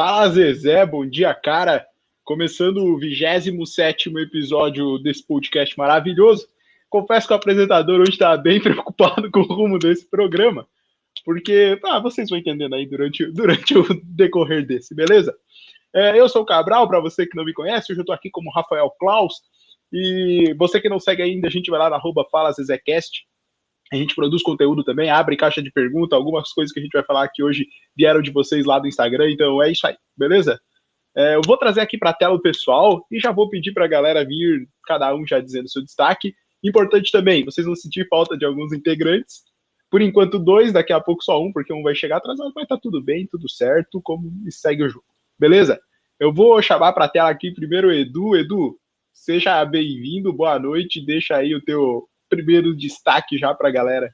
Fala Zezé, bom dia, cara. Começando o 27 episódio desse podcast maravilhoso. Confesso que o apresentador hoje está bem preocupado com o rumo desse programa, porque ah, vocês vão entendendo aí durante, durante o decorrer desse, beleza? É, eu sou o Cabral, para você que não me conhece, hoje eu estou aqui como Rafael Klaus. E você que não segue ainda, a gente vai lá na arroba FalaZezecast. A gente produz conteúdo também, abre caixa de pergunta, algumas coisas que a gente vai falar aqui hoje vieram de vocês lá do Instagram, então é isso aí, beleza? É, eu vou trazer aqui para a tela o pessoal e já vou pedir para a galera vir, cada um já dizendo seu destaque. Importante também, vocês vão sentir falta de alguns integrantes. Por enquanto, dois, daqui a pouco só um, porque um vai chegar atrasado, mas tá tudo bem, tudo certo, como segue o jogo. Beleza? Eu vou chamar para a tela aqui primeiro o Edu. Edu, seja bem-vindo, boa noite. Deixa aí o teu primeiro destaque já para a galera.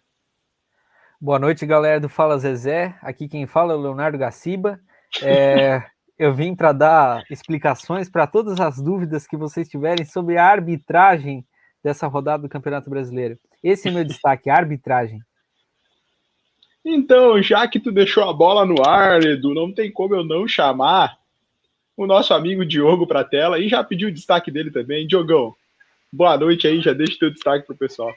Boa noite, galera do Fala Zezé. Aqui quem fala é o Leonardo Gaciba. É, eu vim para dar explicações para todas as dúvidas que vocês tiverem sobre a arbitragem dessa rodada do Campeonato Brasileiro. Esse é meu destaque, arbitragem. Então, já que tu deixou a bola no ar, Edu, não tem como eu não chamar o nosso amigo Diogo para a tela e já pediu o destaque dele também. Diogão, boa noite aí, já deixa o teu destaque para o pessoal.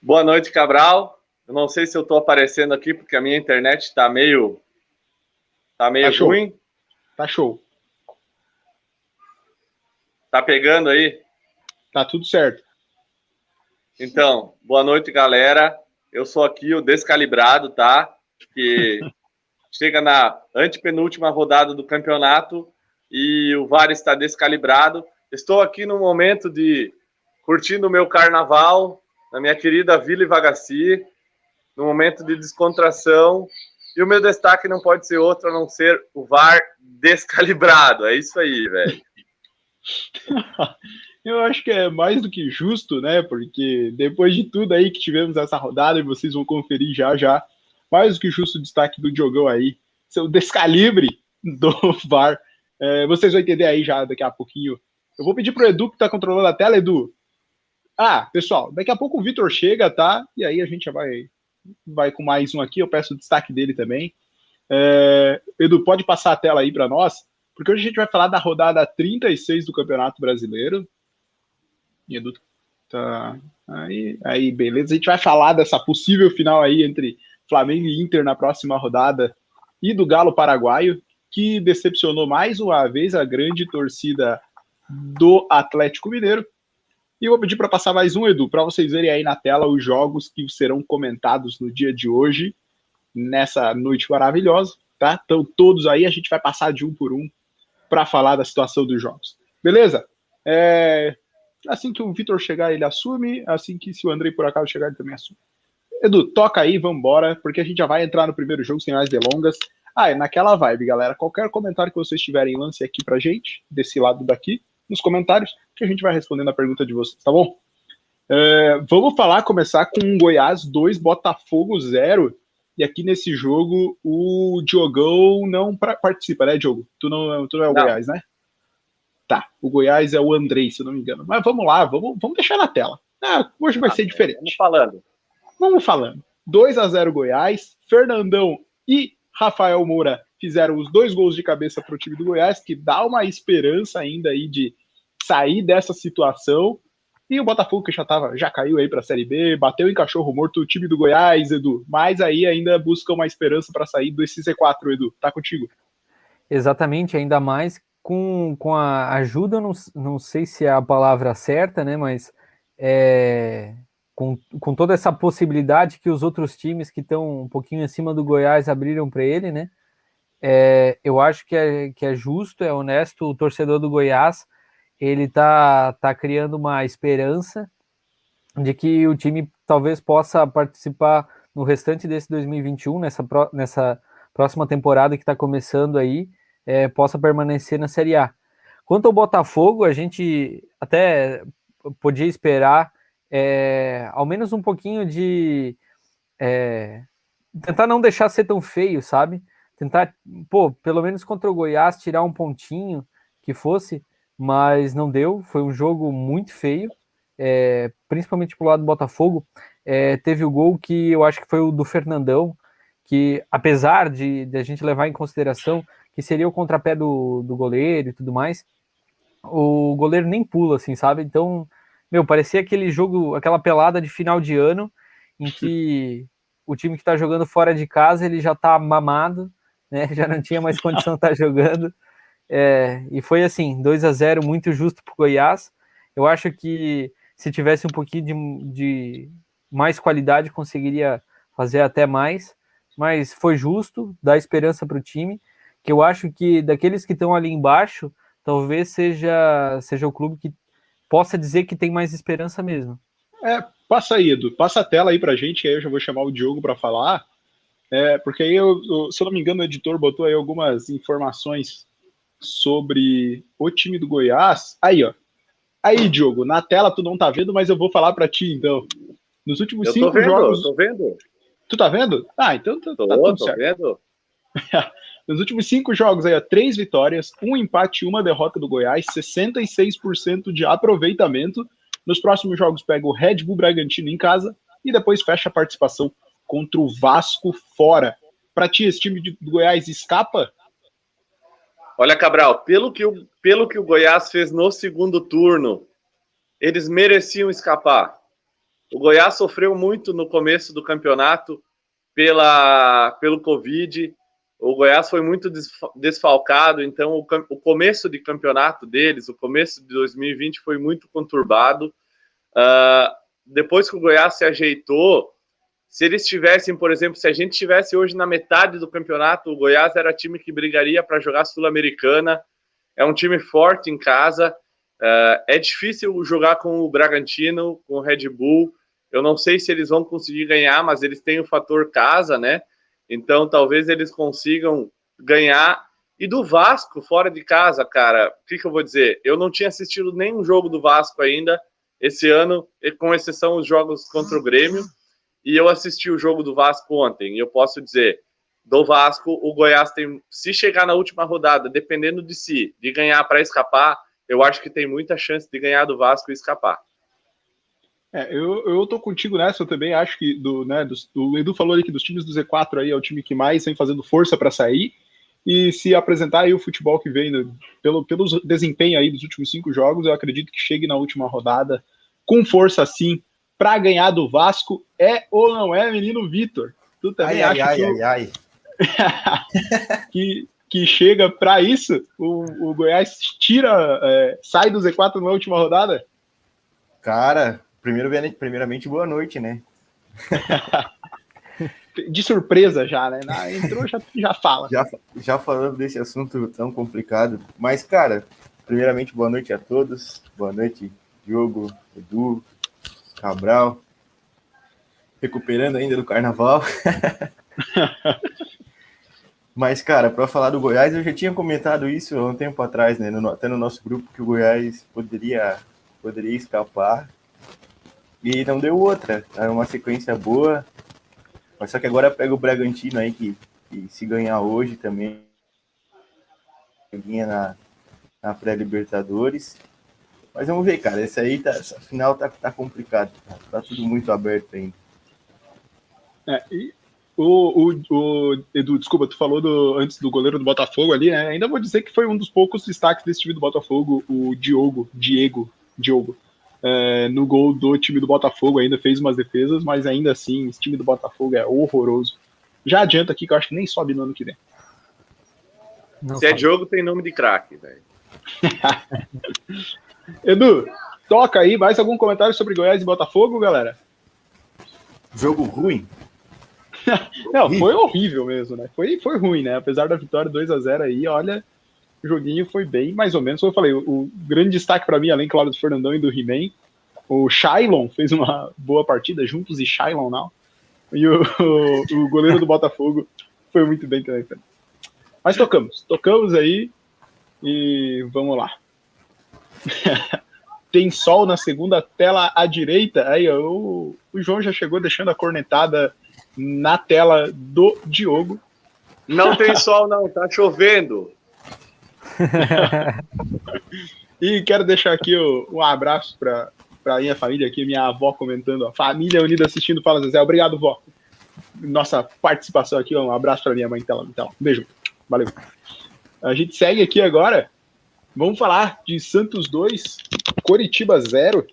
Boa noite, Cabral. Eu não sei se eu estou aparecendo aqui porque a minha internet está meio tá meio tá ruim. Tá show. Tá pegando aí? Tá tudo certo. Então, boa noite, galera. Eu sou aqui o Descalibrado, tá? Que chega na antepenúltima rodada do campeonato e o VAR está descalibrado. Estou aqui no momento de curtindo o meu carnaval na minha querida Vila Ivagaci, no momento de descontração. E o meu destaque não pode ser outro a não ser o VAR descalibrado. É isso aí, velho. Eu acho que é mais do que justo, né? Porque depois de tudo aí que tivemos essa rodada, e vocês vão conferir já já, mais do que justo o destaque do Diogão aí, seu descalibre do VAR. É, vocês vão entender aí já daqui a pouquinho. Eu vou pedir pro Edu que tá controlando a tela, Edu. Ah, pessoal, daqui a pouco o Vitor chega, tá? E aí a gente já vai, vai com mais um aqui. Eu peço o destaque dele também. É, Edu, pode passar a tela aí para nós, porque hoje a gente vai falar da rodada 36 do Campeonato Brasileiro. Edu tá aí, aí, beleza. A gente vai falar dessa possível final aí entre Flamengo e Inter na próxima rodada e do Galo Paraguaio, que decepcionou mais uma vez a grande torcida do Atlético Mineiro. E eu vou pedir para passar mais um, Edu, para vocês verem aí na tela os jogos que serão comentados no dia de hoje, nessa noite maravilhosa, tá? Então, todos aí, a gente vai passar de um por um para falar da situação dos jogos. Beleza? É, Assim que o Vitor chegar, ele assume. Assim que se o Andrei por acaso chegar, ele também assume. Edu, toca aí, vambora, porque a gente já vai entrar no primeiro jogo sem mais delongas. Ah, é naquela vibe, galera. Qualquer comentário que vocês tiverem, lance aqui pra gente, desse lado daqui, nos comentários, que a gente vai respondendo a pergunta de vocês, tá bom? É, vamos falar, começar com Goiás 2, Botafogo 0. E aqui nesse jogo, o Diogão não participa, né, Diogo? Tu não, tu não é o não. Goiás, né? Tá, o Goiás é o Andrei, se eu não me engano. Mas vamos lá, vamos, vamos deixar na tela. Ah, hoje vai ah, ser diferente. Vamos falando. Vamos falando. 2 a 0 Goiás. Fernandão e Rafael Moura fizeram os dois gols de cabeça para o time do Goiás, que dá uma esperança ainda aí de sair dessa situação. E o Botafogo, que já, tava, já caiu aí para a Série B, bateu em cachorro morto o time do Goiás, Edu. Mas aí ainda busca uma esperança para sair desse C4, Edu. Tá contigo. Exatamente, ainda mais com, com a ajuda, não, não sei se é a palavra certa, né? Mas é, com, com toda essa possibilidade que os outros times que estão um pouquinho acima do Goiás abriram para ele, né? É, eu acho que é, que é justo, é honesto o torcedor do Goiás, ele tá, tá criando uma esperança de que o time talvez possa participar no restante desse 2021, nessa, nessa próxima temporada que está começando aí, é, possa permanecer na Série A. Quanto ao Botafogo, a gente até podia esperar é, ao menos um pouquinho de é, tentar não deixar ser tão feio, sabe? Tentar, pô, pelo menos contra o Goiás, tirar um pontinho que fosse, mas não deu. Foi um jogo muito feio, é, principalmente pro lado do Botafogo. É, teve o gol que eu acho que foi o do Fernandão, que apesar de, de a gente levar em consideração que seria o contrapé do, do goleiro e tudo mais, o goleiro nem pula, assim, sabe? Então, meu, parecia aquele jogo, aquela pelada de final de ano, em que o time que está jogando fora de casa, ele já está mamado, né? Já não tinha mais condição de estar tá jogando. É, e foi assim, 2 a 0 muito justo para o Goiás. Eu acho que se tivesse um pouquinho de, de mais qualidade, conseguiria fazer até mais, mas foi justo, dá esperança para o time, que eu acho que daqueles que estão ali embaixo, talvez seja, seja o clube que possa dizer que tem mais esperança mesmo. É, passa aí, Edu, passa a tela aí pra gente, aí eu já vou chamar o Diogo para falar, é, porque aí, eu, eu, se eu não me engano, o editor botou aí algumas informações sobre o time do Goiás. Aí, ó. Aí, Diogo, na tela tu não tá vendo, mas eu vou falar para ti, então. Nos últimos eu cinco vendo, jogos. Eu tô vendo. Tu tá vendo? Ah, então tá, tô, tá tudo tô certo. vendo. Nos últimos cinco jogos aí, ó, três vitórias, um empate e uma derrota do Goiás, 66% de aproveitamento. Nos próximos jogos pega o Red Bull Bragantino em casa e depois fecha a participação contra o Vasco fora. Para ti, esse time do Goiás escapa? Olha, Cabral, pelo que, o, pelo que o Goiás fez no segundo turno, eles mereciam escapar. O Goiás sofreu muito no começo do campeonato pela, pelo Covid. O Goiás foi muito desfalcado, então o, o começo de campeonato deles, o começo de 2020 foi muito conturbado. Uh, depois que o Goiás se ajeitou, se eles tivessem, por exemplo, se a gente tivesse hoje na metade do campeonato, o Goiás era time que brigaria para jogar Sul-Americana. É um time forte em casa. Uh, é difícil jogar com o Bragantino, com o Red Bull. Eu não sei se eles vão conseguir ganhar, mas eles têm o fator casa, né? Então talvez eles consigam ganhar. E do Vasco, fora de casa, cara, o que, que eu vou dizer? Eu não tinha assistido nenhum jogo do Vasco ainda esse ano, com exceção os jogos contra o Grêmio. E eu assisti o jogo do Vasco ontem. E eu posso dizer, do Vasco, o Goiás tem, se chegar na última rodada, dependendo de si, de ganhar para escapar, eu acho que tem muita chance de ganhar do Vasco e escapar. É, eu, eu tô contigo nessa, eu também acho que do, né, do, o Edu falou ali que dos times do Z4 aí é o time que mais vem fazendo força para sair e se apresentar aí o futebol que vem no, pelo, pelo desempenho aí dos últimos cinco jogos, eu acredito que chegue na última rodada com força sim para ganhar do Vasco. É ou não é, menino Vitor? Tu também ai, acha ai, que, ai, ai, ai. que, que chega para isso? O, o Goiás tira, é, sai do Z4 na última rodada? Cara, Primeiro, primeiramente, boa noite, né? De surpresa já, né? Entrou, já, já fala. Já, já falando desse assunto tão complicado. Mas, cara, primeiramente, boa noite a todos. Boa noite, Diogo, Edu, Cabral. Recuperando ainda do carnaval. Mas, cara, para falar do Goiás, eu já tinha comentado isso há um tempo atrás, né? No, até no nosso grupo, que o Goiás poderia, poderia escapar e não deu outra. Era uma sequência boa. Mas só que agora pega o Bragantino aí, que, que se ganhar hoje também. Vinha na, na pré-Libertadores. Mas vamos ver, cara. Esse aí, tá, essa final tá, tá complicado. Tá, tá tudo muito aberto ainda. É, e o, o, o, Edu, desculpa, tu falou do, antes do goleiro do Botafogo ali, né? Ainda vou dizer que foi um dos poucos destaques desse time do Botafogo, o Diogo, Diego, Diogo é, no gol do time do Botafogo, ainda fez umas defesas, mas ainda assim, esse time do Botafogo é horroroso. Já adianta aqui que eu acho que nem sobe no ano que vem. Não Se é jogo, tem nome de craque, velho. Edu, toca aí, mais algum comentário sobre Goiás e Botafogo, galera? Jogo ruim? Não, foi horrível mesmo, né? Foi, foi ruim, né? Apesar da vitória 2 a 0 aí, olha, o joguinho foi bem, mais ou menos, como eu falei, o, o grande destaque para mim, além, claro, do Fernandão e do He-Man, o Shailon fez uma boa partida, juntos e Shailon não. E o, o, o, goleiro do Botafogo foi muito bem também. Mas tocamos, tocamos aí e vamos lá. Tem sol na segunda tela à direita. Aí o, o João já chegou deixando a cornetada na tela do Diogo. Não tem sol, não, tá chovendo. E quero deixar aqui o, um abraço para minha família aqui, minha avó comentando, a família unida assistindo Fala Zezé. Obrigado, vó. nossa participação aqui. Um abraço para minha mãe. Então, então, um beijo. Valeu. A gente segue aqui agora. Vamos falar de Santos 2, Coritiba 0.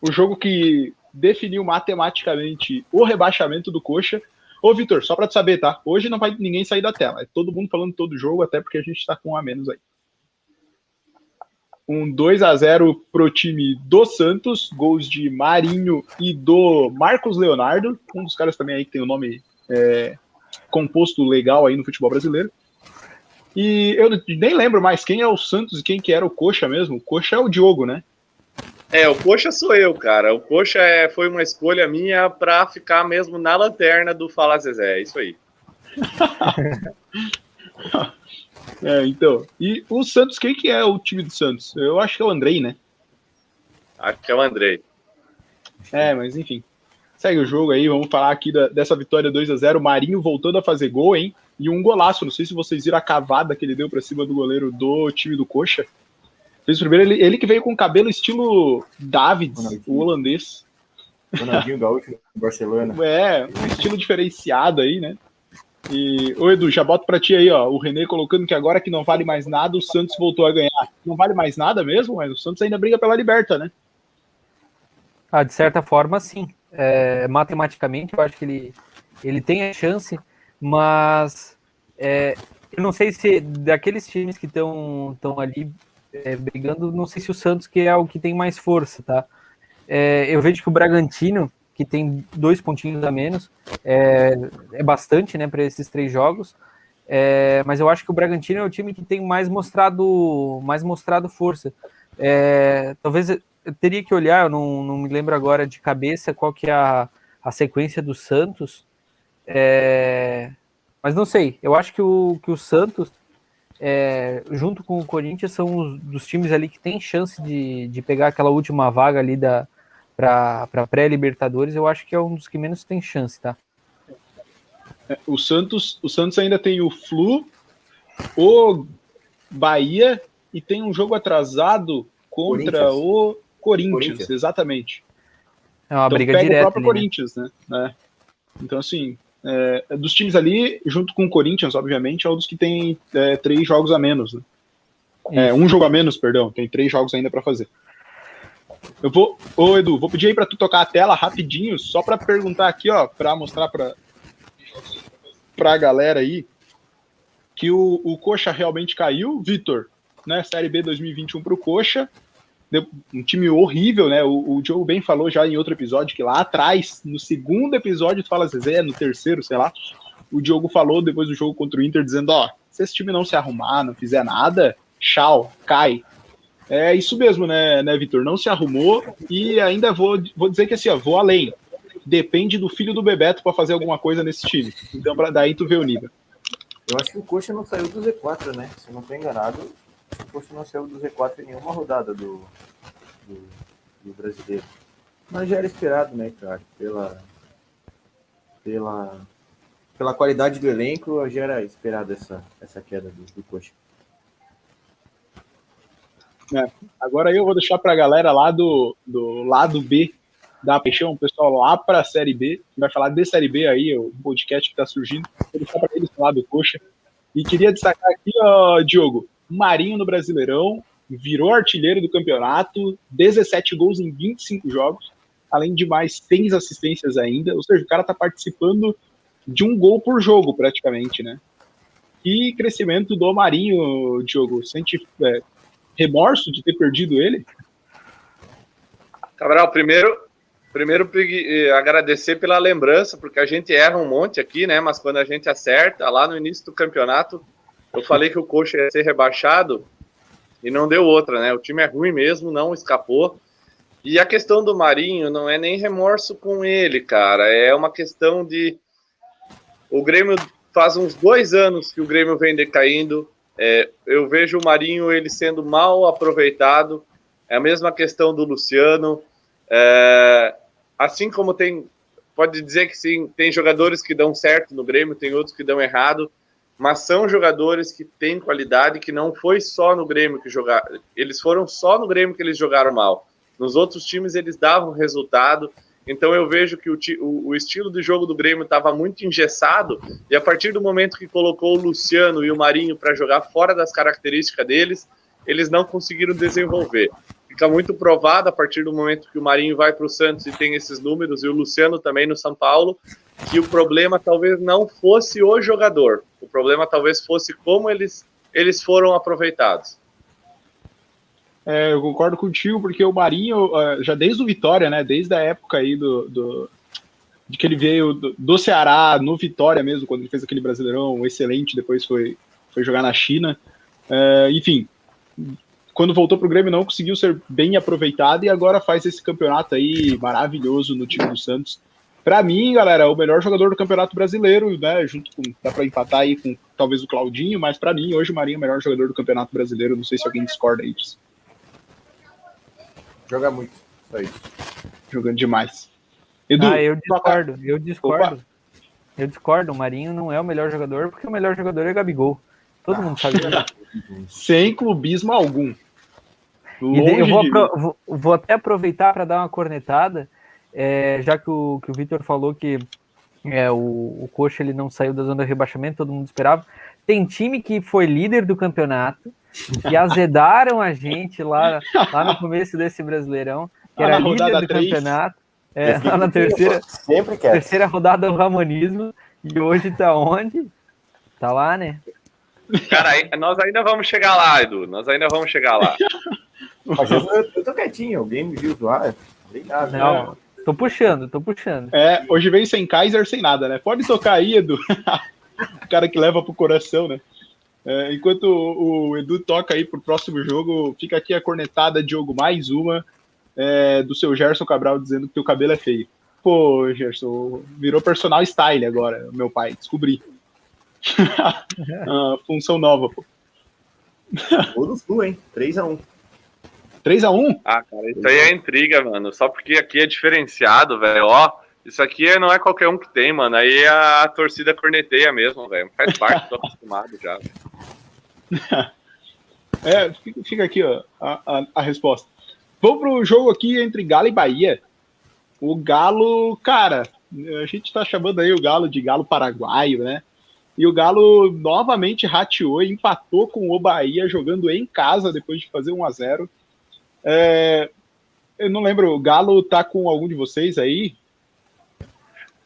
O jogo que definiu matematicamente o rebaixamento do Coxa. Ô, Vitor, só para te saber, tá? Hoje não vai ninguém sair da tela. É todo mundo falando todo jogo, até porque a gente está com um a menos aí. Um 2 a 0 pro time do Santos, gols de Marinho e do Marcos Leonardo, um dos caras também aí que tem o um nome é, composto legal aí no futebol brasileiro. E eu nem lembro mais quem é o Santos e quem que era o Coxa mesmo. O Coxa é o Diogo, né? É, o Coxa sou eu, cara. O Coxa é, foi uma escolha minha para ficar mesmo na lanterna do Fala Zezé. É isso aí. é, então. E o Santos, quem que é o time do Santos? Eu acho que é o Andrei, né? Acho que é o Andrei. É, mas enfim. Segue o jogo aí, vamos falar aqui da, dessa vitória 2 a 0 Marinho voltando a fazer gol, hein? E um golaço. Não sei se vocês viram a cavada que ele deu para cima do goleiro do time do Coxa. Fez o primeiro, ele, ele que veio com cabelo estilo David, o holandês. Ronaldinho Gaúcho, Barcelona. É, um estilo diferenciado aí, né? E, ô Edu, já boto pra ti aí, ó, o René colocando que agora que não vale mais nada, o Santos voltou a ganhar. Não vale mais nada mesmo, mas o Santos ainda briga pela liberta, né? Ah, de certa forma, sim. É, matematicamente, eu acho que ele, ele tem a chance, mas é, eu não sei se daqueles times que estão ali é, brigando, não sei se o Santos que é o que tem mais força, tá? É, eu vejo que o Bragantino, que tem dois pontinhos a menos, é, é bastante, né, para esses três jogos. É, mas eu acho que o Bragantino é o time que tem mais mostrado, mais mostrado força. É, talvez eu teria que olhar, eu não, não me lembro agora de cabeça qual que é a, a sequência do Santos. É, mas não sei, eu acho que o, que o Santos é, junto com o Corinthians, são os dos times ali que tem chance de, de pegar aquela última vaga ali da para pré-Libertadores. Eu acho que é um dos que menos tem chance, tá? É, o Santos, o Santos ainda tem o Flu, o Bahia e tem um jogo atrasado contra Corinthians. o Corinthians, Corinthians, exatamente. É uma então, briga direta. O próprio ali, né? Corinthians, né? né? Então, assim, é, dos times ali, junto com o Corinthians, obviamente, é um dos que tem é, três jogos a menos. Né? É, um jogo a menos, perdão, tem três jogos ainda para fazer. Eu vou, ô Edu, vou pedir aí para tu tocar a tela rapidinho, só para perguntar aqui, ó, para mostrar para para a galera aí que o, o Coxa realmente caiu, Vitor, né? Série B 2021 para o Coxa um time horrível, né? O, o Joe bem falou já em outro episódio que lá atrás, no segundo episódio, tu fala Zezé, no terceiro, sei lá, o Diogo falou depois do jogo contra o Inter, dizendo: Ó, se esse time não se arrumar, não fizer nada, tchau, cai. É isso mesmo, né, né Vitor? Não se arrumou e ainda vou, vou dizer que assim, ó, vou além. Depende do filho do Bebeto para fazer alguma coisa nesse time. Então, pra, daí tu vê o nível. Eu acho que o Coxa não saiu do Z4, né? Se não estou enganado, o Coxa não saiu do Z4 em nenhuma rodada do, do, do brasileiro. Mas já era esperado, né, cara? Pela, pela, pela qualidade do elenco, já era esperado essa, essa queda do, do Coxa. É, agora eu vou deixar para a galera lá do, do lado B da Paixão, o pessoal lá para a Série B, que vai falar de Série B aí, o podcast que está surgindo. Vou deixar para eles falar do Coxa. E queria destacar aqui, ó, Diogo, Marinho no Brasileirão, virou artilheiro do campeonato, 17 gols em 25 jogos, além de mais 6 assistências ainda, ou seja, o cara tá participando de um gol por jogo, praticamente, né? E crescimento do Marinho, Diogo, sente é, remorso de ter perdido ele? Cabral, primeiro, primeiro eh, agradecer pela lembrança, porque a gente erra um monte aqui, né? Mas quando a gente acerta, lá no início do campeonato, eu falei que o Coxa ia ser rebaixado, e não deu outra, né? O time é ruim mesmo, não escapou. E a questão do Marinho não é nem remorso com ele, cara. É uma questão de. O Grêmio faz uns dois anos que o Grêmio vem decaindo. É, eu vejo o Marinho ele sendo mal aproveitado. É a mesma questão do Luciano. É, assim como tem. Pode dizer que sim, tem jogadores que dão certo no Grêmio, tem outros que dão errado mas são jogadores que têm qualidade que não foi só no Grêmio que jogaram, eles foram só no Grêmio que eles jogaram mal. Nos outros times eles davam resultado Então eu vejo que o, o, estilo de jogo do Grêmio estava muito engessado, e a partir do momento que colocou o Luciano e o Marinho para jogar fora das características deles, eles não conseguiram desenvolver. Fica muito provado a partir do momento que o Marinho vai para o Santos e tem esses números, e o Luciano também no São Paulo, que o problema talvez não fosse o jogador, o problema talvez fosse como eles, eles foram aproveitados. É, eu concordo contigo, porque o Marinho, já desde o Vitória, né? Desde a época aí do, do de que ele veio do, do, Ceará, no Vitória mesmo, quando ele fez aquele brasileirão excelente, depois foi, foi jogar na China. É, enfim, quando voltou para o Grêmio não conseguiu ser bem aproveitado e agora faz esse campeonato aí maravilhoso no time do Santos. Para mim, galera, o melhor jogador do Campeonato Brasileiro, né? Junto com dá para empatar aí com talvez o Claudinho, mas para mim hoje o Marinho é o melhor jogador do Campeonato Brasileiro. Não sei se alguém discorda aí disso. Joga muito, só isso. Jogando demais. Edu, ah, eu discordo, eu discordo. Opa. Eu discordo, o Marinho não é o melhor jogador, porque o melhor jogador é Gabigol. Todo ah. mundo sabe Sem clubismo algum. Longe eu vou, vou, vou, até aproveitar para dar uma cornetada, é, já que o, que o Vitor falou que é, o, o Coxa ele não saiu da zona de rebaixamento, todo mundo esperava. Tem time que foi líder do campeonato, que azedaram a gente lá, lá no começo desse Brasileirão, que era líder do 3. campeonato. É, lá na terceira, Sempre quer. terceira rodada do Ramonismo, e hoje tá onde? Tá lá, né? Cara, nós ainda vamos chegar lá, Edu. Nós ainda vamos chegar lá. Mas eu, eu tô quietinho, alguém me viu zoar? Obrigado. Não, né? tô puxando, tô puxando. É, hoje vem sem Kaiser, sem nada, né? Pode tocar aí, Edu. o cara que leva pro coração, né? É, enquanto o, o, Edu toca aí pro próximo jogo, fica aqui a cornetada, Diogo, mais uma, é, do seu Gerson Cabral dizendo que o cabelo é feio. Pô, Gerson, virou personal style agora, meu pai, descobri. ah, função nova, pô. Todos tu, hein? 3x1. 3x1? Ah, cara, isso aí é intriga, mano. Só porque aqui é diferenciado, velho. Ó, isso aqui não é qualquer um que tem, mano. Aí a torcida corneteia mesmo, velho. Faz parte, tô acostumado já. É, fica aqui, ó, a, a, a resposta. Vamos pro jogo aqui entre Galo e Bahia. O Galo, cara, a gente tá chamando aí o Galo de Galo paraguaio, né? E o Galo novamente rateou e empatou com o Bahia jogando em casa depois de fazer 1 a 0 é, Eu não lembro, o Galo tá com algum de vocês aí?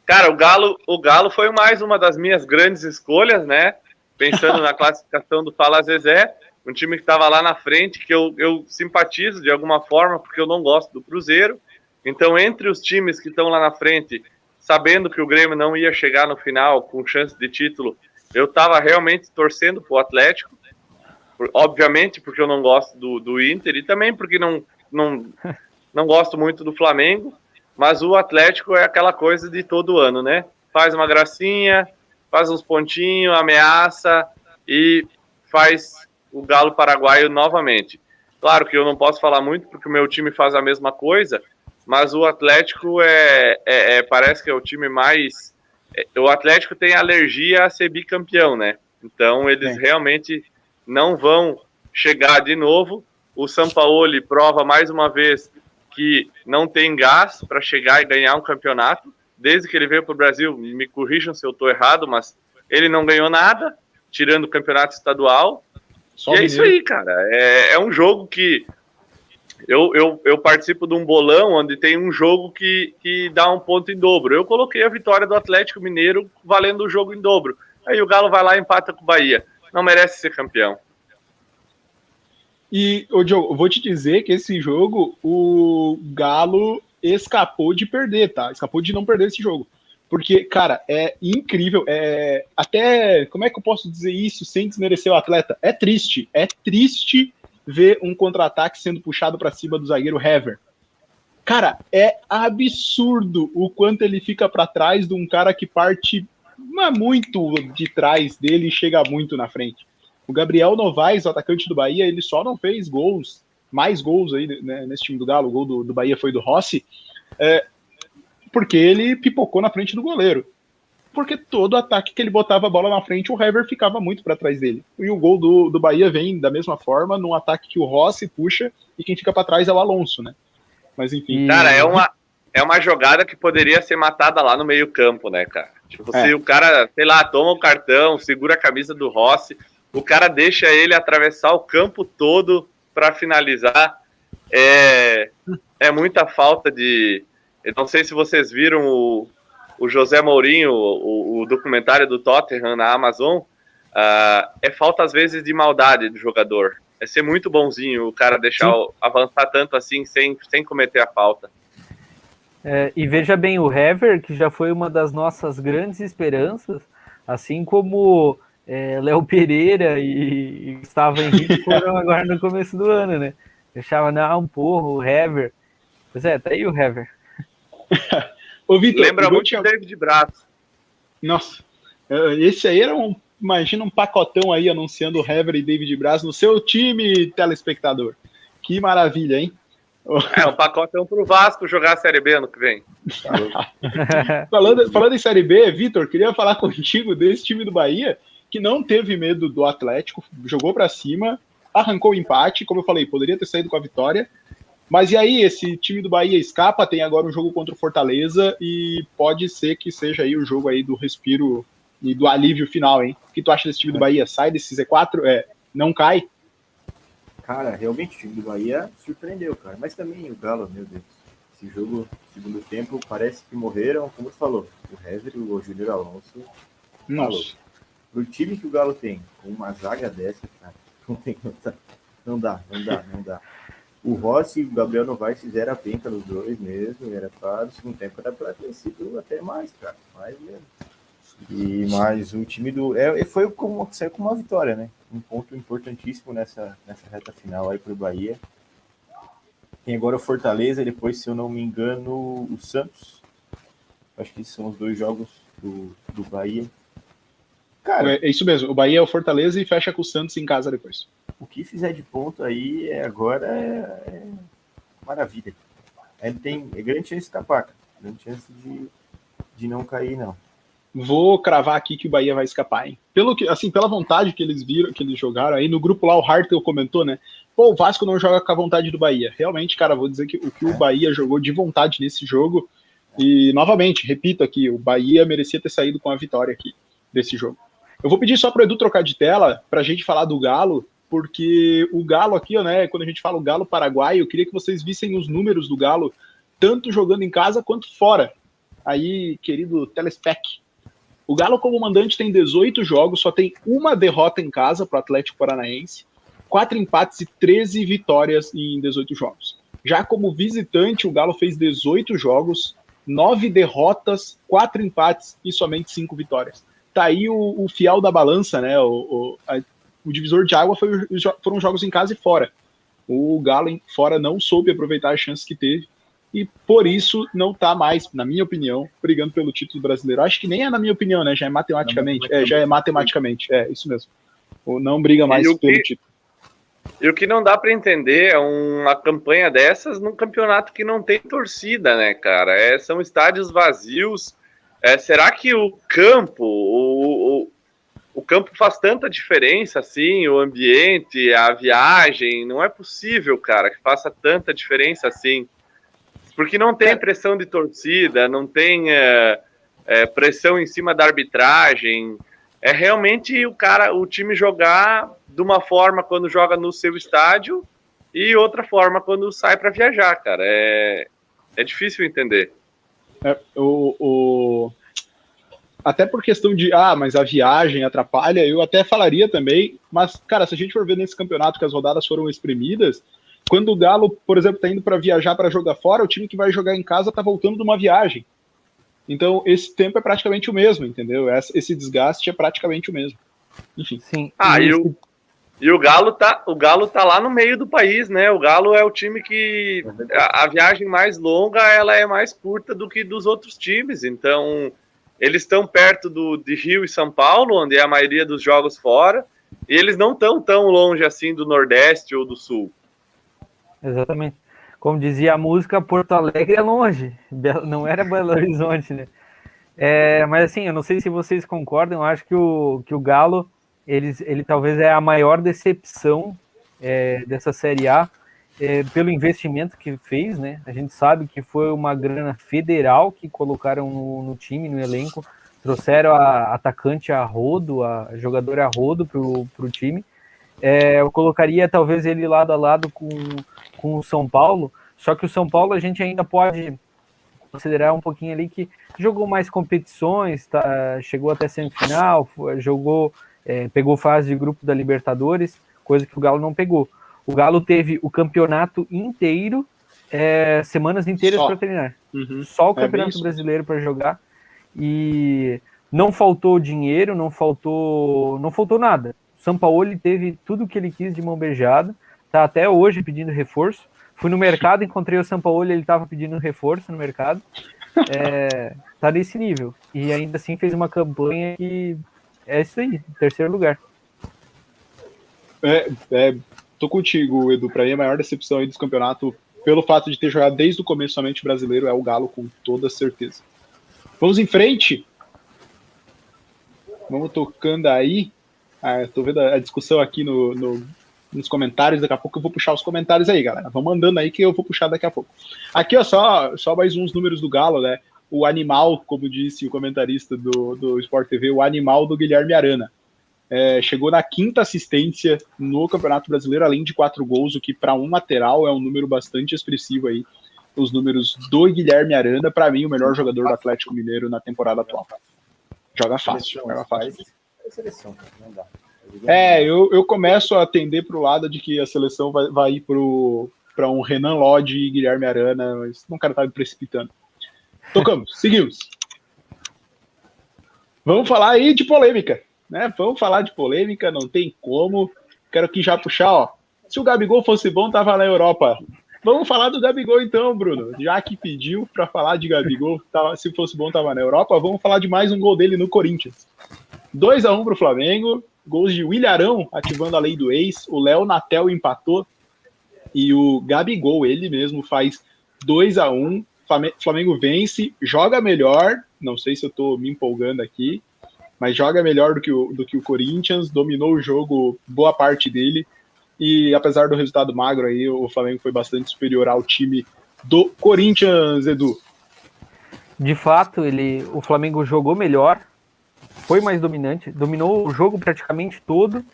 Cara, o Galo, o Galo foi mais uma das minhas grandes escolhas, né? Pensando na classificação do Fala Zezé, um time que estava lá na frente, que eu, eu simpatizo de alguma forma, porque eu não gosto do Cruzeiro. Então, entre os times que estão lá na frente, sabendo que o Grêmio não ia chegar no final com chance de título, eu estava realmente torcendo para o Atlético. Obviamente, porque eu não gosto do, do Inter e também porque não, não, não gosto muito do Flamengo. Mas o Atlético é aquela coisa de todo ano, né? Faz uma gracinha, faz uns pontinhos, ameaça e faz o Galo Paraguaio novamente. Claro que eu não posso falar muito porque o meu time faz a mesma coisa, mas o Atlético é, é, é parece que é o time mais. É, o Atlético tem alergia a ser bicampeão, né? Então eles realmente não vão chegar de novo. O Sampaoli prova mais uma vez que não tem gás para chegar e ganhar um campeonato. Desde que ele veio para o Brasil, me corrijam se eu estou errado, mas ele não ganhou nada, tirando o campeonato estadual. Só e é isso aí, cara. É, é um jogo que eu, eu, eu, participo de um bolão onde tem um jogo que, que dá um ponto em dobro. Eu coloquei a vitória do Atlético Mineiro valendo o jogo em dobro. Aí o Galo vai lá e empata com o Bahia. Não merece ser campeão. E, ô Diogo, vou te dizer que esse jogo, o Galo escapou de perder, tá? Escapou de não perder esse jogo. Porque, cara, é incrível. É, até, como é que eu posso dizer isso sem desmerecer o atleta? É triste. É triste ver um contra-ataque sendo puxado para cima do zagueiro Hever. Cara, é absurdo o quanto ele fica para trás de um cara que parte muito de trás dele e chega muito na frente. O Gabriel Novaes, o atacante do Bahia, ele só não fez gols, mais gols aí né, nesse time do Galo. O gol do, do Bahia foi do Rossi, é, porque ele pipocou na frente do goleiro. Porque todo ataque que ele botava a bola na frente, o Hever ficava muito para trás dele. E o gol do, do Bahia vem da mesma forma, num ataque que o Rossi puxa e quem fica para trás é o Alonso, né? Mas enfim. Cara, é uma, é uma jogada que poderia ser matada lá no meio-campo, né, cara? Tipo, é. se o cara, sei lá, toma o cartão, segura a camisa do Rossi, o cara deixa ele atravessar o campo todo para finalizar. É, é muita falta de. Eu não sei se vocês viram o, o José Mourinho, o, o documentário do Tottenham na Amazon. Uh, é falta, às vezes, de maldade do jogador. É ser muito bonzinho o cara deixar o, avançar tanto assim sem, sem cometer a falta. É, e veja bem, o Hever, que já foi uma das nossas grandes esperanças, assim como é, Léo Pereira e, e Gustavo Henrique foram agora no começo do ano, né? Eu achava, não, porra, o Hever. Pois é, tá aí o Hever. Ô, Victor, Lembra muito o David Braz. Nossa, esse aí era um, imagina um pacotão aí anunciando o Hever e David Braz no seu time, telespectador. Que maravilha, hein? É, um pacotão pro Vasco jogar a Série B ano que vem. falando, falando em Série B, Vitor, queria falar contigo desse time do Bahia que não teve medo do Atlético, jogou para cima, arrancou o empate, como eu falei, poderia ter saído com a vitória. Mas e aí, esse time do Bahia escapa, tem agora um jogo contra o Fortaleza e pode ser que seja aí o jogo aí do respiro e do alívio final, hein? O que tu acha desse time do Bahia? Sai desse Z4? É, não cai? Cara, realmente o time do Bahia surpreendeu, cara. Mas também o Galo, meu Deus. Esse jogo, segundo tempo, parece que morreram, como tu falou. O Hever e o Júnior Alonso. Nossa pro time que o Galo tem, com uma zaga dessa, cara, não, tem, não dá, não dá, não dá. O Rossi e o Gabriel Novaes fizeram a penca dos dois mesmo, era para o segundo tempo era para ter sido até mais, cara, mais mesmo. E mais o time do. É, foi como saiu com uma vitória, né? Um ponto importantíssimo nessa, nessa reta final aí para o Bahia. Tem agora o Fortaleza, depois, se eu não me engano, o Santos. Acho que são os dois jogos do, do Bahia. Cara, é, é isso mesmo. O Bahia é o Fortaleza e fecha com o Santos em casa depois. O que fizer de ponto aí é, agora é, é maravilha. É, tem é grande chance de escapar, grande chance de, de não cair, não. Vou cravar aqui que o Bahia vai escapar, hein? Pelo que, assim, pela vontade que eles viram, que eles jogaram aí no grupo lá, o Hartel comentou, né? Pô, o Vasco não joga com a vontade do Bahia. Realmente, cara, vou dizer que o que o Bahia jogou de vontade nesse jogo. E novamente, repito aqui, o Bahia merecia ter saído com a vitória aqui desse jogo. Eu vou pedir só para Edu trocar de tela para a gente falar do Galo, porque o Galo aqui, né, quando a gente fala o Galo Paraguai, eu queria que vocês vissem os números do Galo, tanto jogando em casa quanto fora. Aí, querido Telespec. O Galo, como mandante, tem 18 jogos, só tem uma derrota em casa para o Atlético Paranaense, quatro empates e 13 vitórias em 18 jogos. Já como visitante, o Galo fez 18 jogos, nove derrotas, quatro empates e somente cinco vitórias tá aí o, o fiel da balança, né? O, o, a, o divisor de água foi, foram jogos em casa e fora. O Galo fora não soube aproveitar as chances que teve e por isso não tá mais, na minha opinião, brigando pelo título brasileiro. Acho que nem é na minha opinião, né? Já é matematicamente. É, já é matematicamente. É, isso mesmo. Ou não briga mais pelo que, título. E o que não dá para entender é uma campanha dessas num campeonato que não tem torcida, né, cara? É, são estádios vazios é, será que o campo, o, o, o, campo faz tanta diferença assim, o ambiente, a viagem? Não é possível, cara, que faça tanta diferença assim. Porque não tem pressão de torcida, não tem é, é, pressão em cima da arbitragem. É realmente o cara, o time jogar de uma forma quando joga no seu estádio e outra forma quando sai para viajar, cara. É, é difícil entender. É, o, o, Até por questão de, ah, mas a viagem atrapalha, eu até falaria também, mas, cara, se a gente for ver nesse campeonato que as rodadas foram espremidas, quando o Galo, por exemplo, tá indo para viajar para jogar fora, o time que vai jogar em casa tá voltando de uma viagem. Então, esse tempo é praticamente o mesmo, entendeu? Esse desgaste é praticamente o mesmo. Enfim. Sim. Ah, e o, e o Galo tá, o Galo tá lá no meio do país, né? O Galo é o time que a, a, viagem mais longa ela é mais curta do que dos outros times. Então eles estão perto do, de Rio e São Paulo, onde é a maioria dos jogos fora, e eles não estão tão longe assim do Nordeste ou do Sul. Exatamente. Como dizia a música, Porto Alegre é longe, não era Belo Horizonte, né? É, mas assim, eu não sei se vocês concordam, eu acho que o, que o Galo ele, ele talvez é a maior decepção é, dessa Série A. é, pelo investimento que fez, né? A gente sabe que foi uma grana federal que colocaram no, no time, no elenco, trouxeram a atacante a rodo, a jogadora a rodo para o time. É, eu colocaria talvez ele lado a lado com, com o São Paulo, só que o São Paulo a gente ainda pode considerar um pouquinho ali que jogou mais competições, tá, chegou até semifinal, jogou, é, pegou fase de grupo da Libertadores, coisa que o Galo não pegou. O Galo teve o campeonato inteiro, é, semanas inteiras para treinar. Uhum. Só o é Campeonato Brasileiro para jogar. E não faltou dinheiro, não faltou, não faltou nada. O São Paulo teve tudo o que ele quis de mão beijada, tá até hoje pedindo reforço. Fui no mercado, encontrei o São Paulo, ele estava pedindo reforço no mercado. É, tá nesse nível. E ainda assim fez uma campanha que é isso aí, terceiro lugar. É, é tô contigo, Edu. Para mim, a maior decepção aí desse campeonato, pelo fato de ter jogado desde o começo somente brasileiro, é o Galo, com toda certeza. Vamos em frente. Vamos tocando aí. Ah, tô vendo a discussão aqui no, no, nos comentários. Daqui a pouco eu vou puxar os comentários aí, galera. Vão mandando aí que eu vou puxar daqui a pouco. Aqui, ó, só, só mais uns números do Galo, né? O animal, como disse o comentarista do, do Sport TV, o animal do Guilherme Arana é, chegou na quinta assistência no Campeonato Brasileiro, além de quatro gols, o que para um lateral é um número bastante expressivo aí. Os números do Guilherme Aranda, para mim, o melhor jogador do Atlético Mineiro na temporada atual. Joga fácil, joga fácil. É, eu, eu começo a atender para o lado de que a seleção vai, vai ir para um Renan Lodge e Guilherme Arana, mas não quero estar me precipitando. Tocamos, seguimos. Vamos falar aí de polêmica né? Vamos falar de polêmica, não tem como. Quero que já puxar, ó. Se o Gabigol fosse bom, tava na Europa. Vamos falar do Gabigol então, Bruno. Já que pediu para falar de Gabigol, tava, se fosse bom, tava na Europa. Vamos falar de mais um gol dele no Corinthians. 2 a 1 para o Flamengo. Gols de Williarão ativando a lei do ex. O Léo Natel empatou. E o Gabigol, ele mesmo, faz 2 a 1 Flamengo vence, joga melhor. Não sei se eu estou me empolgando aqui mas joga melhor do que, o, do que o Corinthians, dominou o jogo boa parte dele, e apesar do resultado magro aí, o Flamengo foi bastante superior ao time do Corinthians, Edu. De fato, ele, o Flamengo jogou melhor, foi mais dominante, dominou o jogo praticamente todo,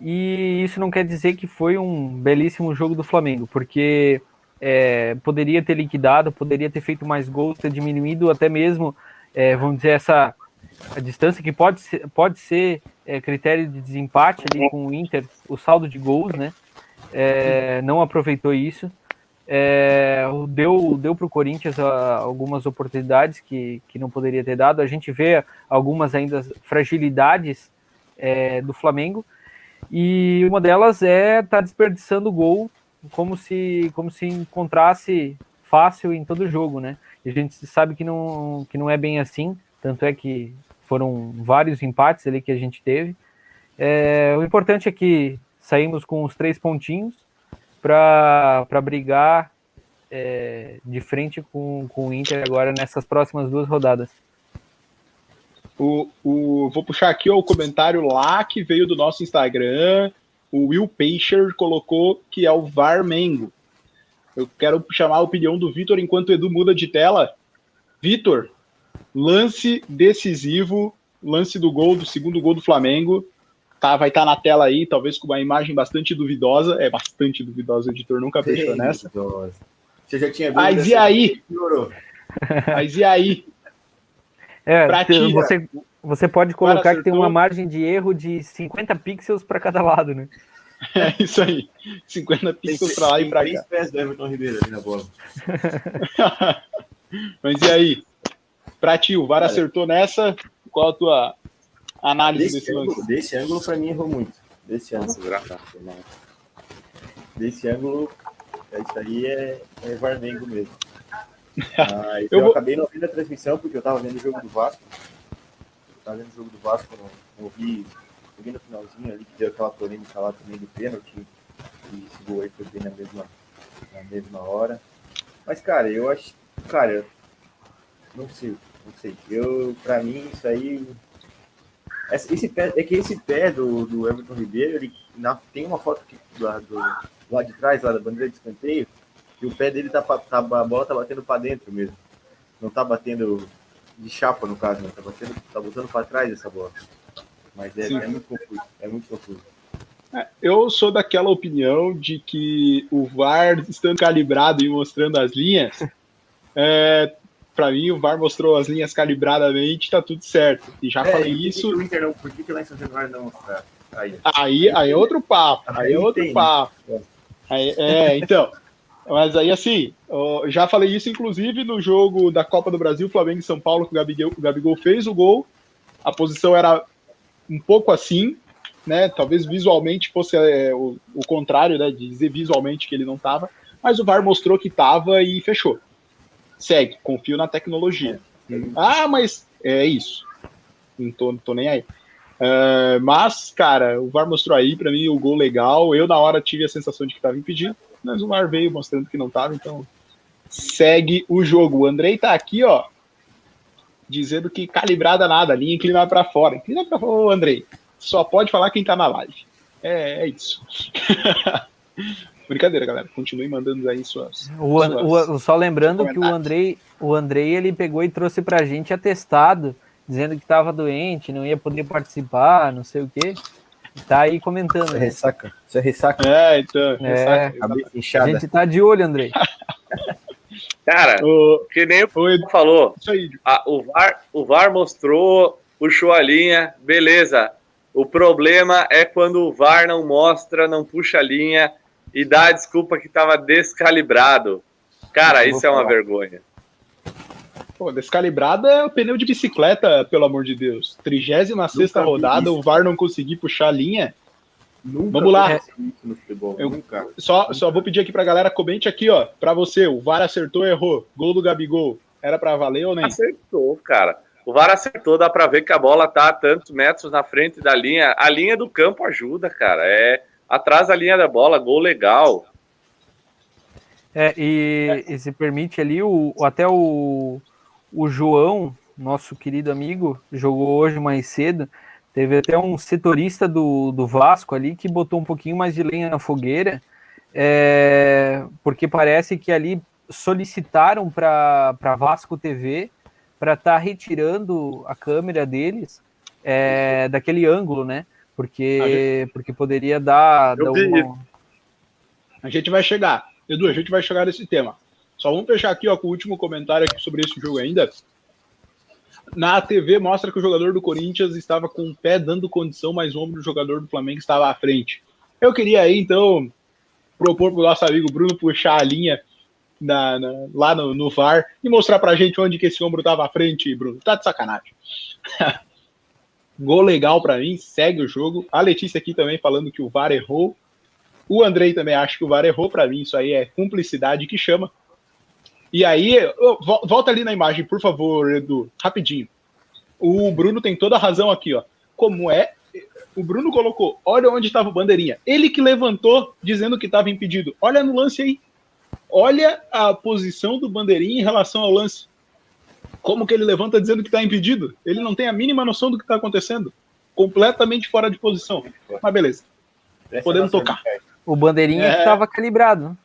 e isso não quer dizer que foi um belíssimo jogo do Flamengo, porque é, poderia ter liquidado, poderia ter feito mais gols, ter diminuído até mesmo, é, vamos dizer, essa distância que pode ser, pode ser é, critério de desempate ali com o Inter, o saldo de gols, né? É, não aproveitou isso. É, deu deu para o Corinthians algumas oportunidades que, que não poderia ter dado. A gente vê algumas ainda fragilidades é, do Flamengo e uma delas é estar tá desperdiçando gol como se como se encontrasse fácil em todo jogo, né? E a gente sabe que não que não é bem assim. Tanto é que foram vários empates ali que a gente teve. É, o importante é que saímos com os três pontinhos para brigar é, de frente com, com o Inter agora nessas próximas duas rodadas. O, o, vou puxar aqui ó, o comentário lá que veio do nosso Instagram. O Will Peixer colocou que é o Varmengo. Eu quero chamar a opinião do Vitor enquanto o Edu muda de tela. Vitor, Lance decisivo, lance do gol, do segundo gol do Flamengo. Tá, vai estar tá na tela aí, talvez com uma imagem bastante duvidosa. É bastante duvidosa, o editor nunca fechou nessa. Duvidosa. Você já tinha visto? Mas e aí? Mas e aí? É, você, você pode colocar que tem uma margem de erro de 50 pixels para cada lado, né? É isso aí. 50 pixels para lá e para cá. pés do Everton Ribeiro ali na bola. Mas e aí? Pra ti, o VAR acertou nessa. Qual a tua análise desse, desse ângulo, lance? Desse ângulo, pra mim, errou muito. Desse ângulo. Desse ângulo, isso aí é, é Varmengo mesmo. Ah, eu, eu vou... acabei não vendo a transmissão porque eu tava vendo o jogo do Vasco. Eu tava vendo o jogo do Vasco, não, não vi, vi no finalzinho ali que deu aquela polêmica lá também do pênalti. E esse gol aí foi bem na mesma, na mesma hora. Mas, cara, eu acho. Cara, não sei. Não sei. Eu, pra mim, isso aí. Esse pé, é que esse pé do, do Everton Ribeiro, ele na, tem uma foto que, do, do, lá de trás, lá da bandeira de escanteio, e o pé dele tá, tá a bola tá batendo para dentro mesmo. Não tá batendo de chapa, no caso, né? Tá, batendo, tá botando para trás essa bola. Mas é, é, muito confuso. É muito confuso. É, eu sou daquela opinião de que o VAR estando calibrado e mostrando as linhas, é, para mim o VAR mostrou as linhas calibradamente, tá tudo certo. E já é, falei isso. Que Inter não, por que, que lá em São Januário não mostrar? Aí, aí, aí é outro papo. Aí, é outro tem, papo. Né? Aí, é, então. Mas aí, assim, já falei isso, inclusive, no jogo da Copa do Brasil, Flamengo e São Paulo, que o Gabigol, o Gabigol fez o gol. A posição era um pouco assim, né? Talvez visualmente fosse é, o, o, contrário, né? De dizer visualmente que ele não estava. Mas o VAR mostrou que estava e fechou. Segue, confio na tecnologia. Ah, mas é isso. Não tô, não tô nem aí. Uh, mas, cara, o VAR mostrou aí para mim o gol legal. Eu, na hora, tive a sensação de que estava impedido, mas o VAR veio mostrando que não estava, então segue o jogo. O Andrei tá aqui, ó, dizendo que calibrada nada, linha inclinada para fora. Inclina para fora, Andrei. Só pode falar quem tá na live. É, é isso. Brincadeira, galera. Continue mandando aí suas. O, suas o, só lembrando que o Andrei, o Andrei ele pegou e trouxe pra gente atestado dizendo que estava doente, não ia poder participar, não sei o quê. Tá aí comentando. Isso é né? ressaca. Isso é ressaca. É, então. É, ressaca, a gente tá de olho, Andrei. Cara, o, que nem o Edu falou, a, o, VAR, o VAR mostrou, puxou a linha, beleza. O problema é quando o VAR não mostra, não puxa a linha e dá a desculpa que estava descalibrado. Cara, isso é uma vergonha. Pô, descalibrada é o pneu de bicicleta, pelo amor de Deus. 36 rodada, o VAR não conseguir puxar a linha. Nunca Vamos lá. Eu Nunca. Só, só vou pedir aqui pra galera, comente aqui, ó. Pra você, o VAR acertou ou errou? Gol do Gabigol. Era pra valer ou nem? Acertou, cara. O VAR acertou, dá pra ver que a bola tá a tantos metros na frente da linha. A linha do campo ajuda, cara. É atrás da linha da bola, gol legal. É, e, é. e se permite ali, o, até o, o João, nosso querido amigo, jogou hoje mais cedo. Teve até um setorista do, do Vasco ali que botou um pouquinho mais de lenha na fogueira, é, porque parece que ali solicitaram para Vasco TV para estar tá retirando a câmera deles é, daquele ângulo, né? Porque, gente... porque poderia dar, dar uma... A gente vai chegar. Edu, a gente vai chegar nesse tema. Só vamos fechar aqui ó, com o último comentário aqui sobre esse jogo ainda. Na TV mostra que o jogador do Corinthians estava com o pé dando condição, mas o ombro do jogador do Flamengo estava à frente. Eu queria aí, então, propor para o nosso amigo Bruno puxar a linha na, na, lá no, no VAR e mostrar para a gente onde que esse ombro estava à frente, Bruno. Tá de sacanagem. Gol legal para mim, segue o jogo. A Letícia aqui também falando que o VAR errou. O Andrei também acha que o VAR errou. Para mim, isso aí é cumplicidade que chama. E aí, volta ali na imagem, por favor, Edu, rapidinho. O Bruno tem toda a razão aqui, ó. Como é? O Bruno colocou, olha onde estava o bandeirinha. Ele que levantou dizendo que estava impedido. Olha no lance aí. Olha a posição do bandeirinha em relação ao lance. Como que ele levanta dizendo que está impedido? Ele não tem a mínima noção do que está acontecendo. Completamente fora de posição. Mas beleza. Podemos tocar. O bandeirinha é... que estava calibrado.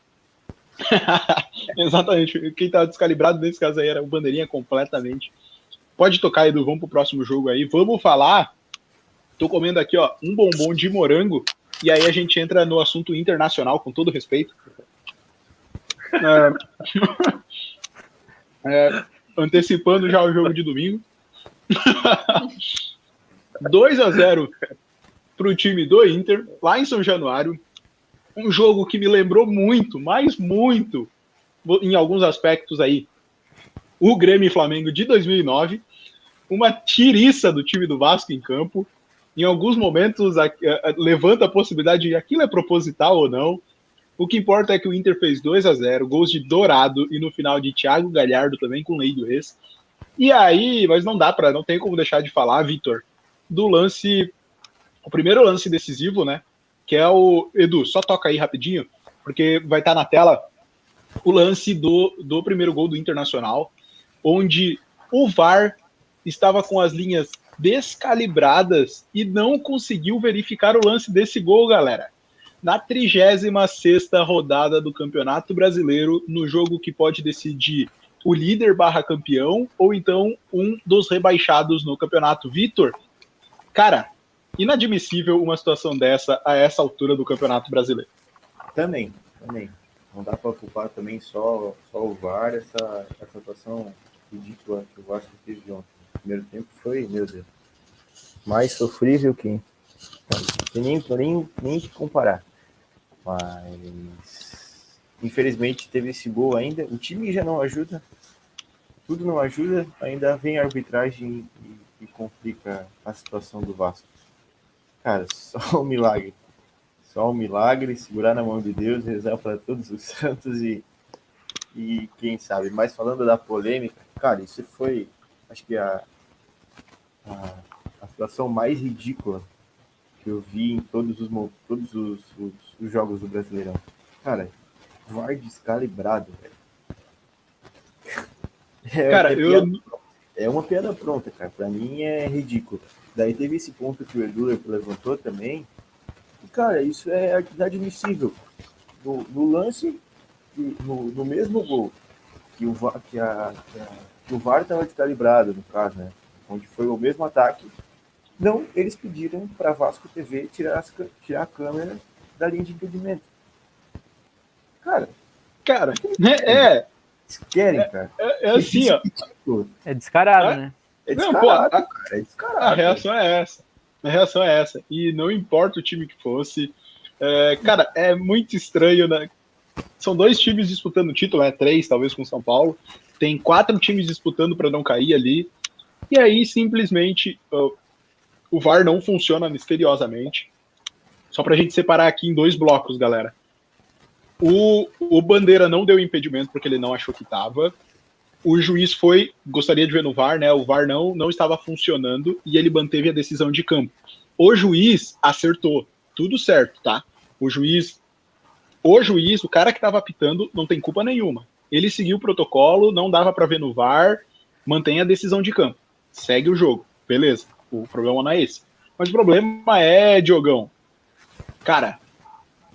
Exatamente. Quem tá descalibrado nesse caso aí era o Bandeirinha completamente. Pode tocar, Edu. Vamos pro próximo jogo aí. Vamos falar. Tô comendo aqui, ó, um bombom de morango. E aí a gente entra no assunto internacional, com todo respeito. É... é... Antecipando já o jogo de domingo. 2 a 0 pro time do Inter, lá em São Januário um jogo que me lembrou muito, mas muito, em alguns aspectos aí, o Grêmio e Flamengo de 2009, uma tiriça do time do Vasco em campo, em alguns momentos levanta a possibilidade de aquilo é proposital ou não. O que importa é que o Inter fez 2 a 0 gols de Dourado e no final de Thiago Galhardo também com lei do ex. E aí, mas não dá para, não tem como deixar de falar, Vitor, do lance, o primeiro lance decisivo, né? que é o. Edu, só toca aí rapidinho, porque vai estar tá na tela o lance do, do primeiro gol do Internacional, onde o VAR estava com as linhas descalibradas e não conseguiu verificar o lance desse gol, galera. Na 36 rodada do Campeonato Brasileiro, no jogo que pode decidir o líder barra campeão ou então um dos rebaixados no campeonato. Vitor, cara, inadmissível uma situação dessa a essa altura do Campeonato Brasileiro. Também, também. Não dá para culpar também só, só o VAR, essa, essa situação ridícula que o Vasco teve ontem. O primeiro tempo foi, meu Deus, mais sofrível que. Não nem, nem, nem que comparar. Mas infelizmente teve esse gol ainda. O time já não ajuda, tudo não ajuda, ainda vem a arbitragem e, e complica a situação do Vasco. Cara, só um milagre. Só um milagre, segurar na mão de Deus, rezar para todos os santos e, e quem sabe. Mas falando da polêmica, cara, isso foi, acho que a, a, a situação mais ridícula que eu vi em todos os, todos os, os, os jogos do Brasileirão. Cara, VAR descalibrado, velho. É cara, eu. É uma piada pronta, cara. Pra mim é ridículo. Daí teve esse ponto que o Edu levantou também. E, cara, isso é inadmissível. No, no lance, no, no, mesmo gol, que o, que a, que, a, que o VAR estava descalibrado, no caso, né? Onde foi o mesmo ataque, não, eles pediram para Vasco TV tirar, as, tirar a câmera da linha de impedimento. Cara. Cara, é. é eles querem, é, cara. É, é assim, ó. É descarado, é? né? É descarado, não, pô, a, cara, é descarado. A reação é essa. A reação é essa. E não importa o time que fosse. É, cara, é muito estranho, né? São dois times disputando o título, é três, talvez, com São Paulo. Tem quatro times disputando para não cair ali. E aí, simplesmente, o VAR não funciona misteriosamente. Só para a gente separar aqui em dois blocos, galera. O, o Bandeira não deu impedimento porque ele não achou que estava. O juiz foi, gostaria de ver no VAR, né? O VAR não, não estava funcionando e ele manteve a decisão de campo. O juiz acertou, tudo certo, tá? O juiz, o juiz, o cara que estava apitando, não tem culpa nenhuma. Ele seguiu o protocolo, não dava para ver no VAR, mantém a decisão de campo, segue o jogo, beleza? O problema não é esse. Mas o problema é, Diogão, cara,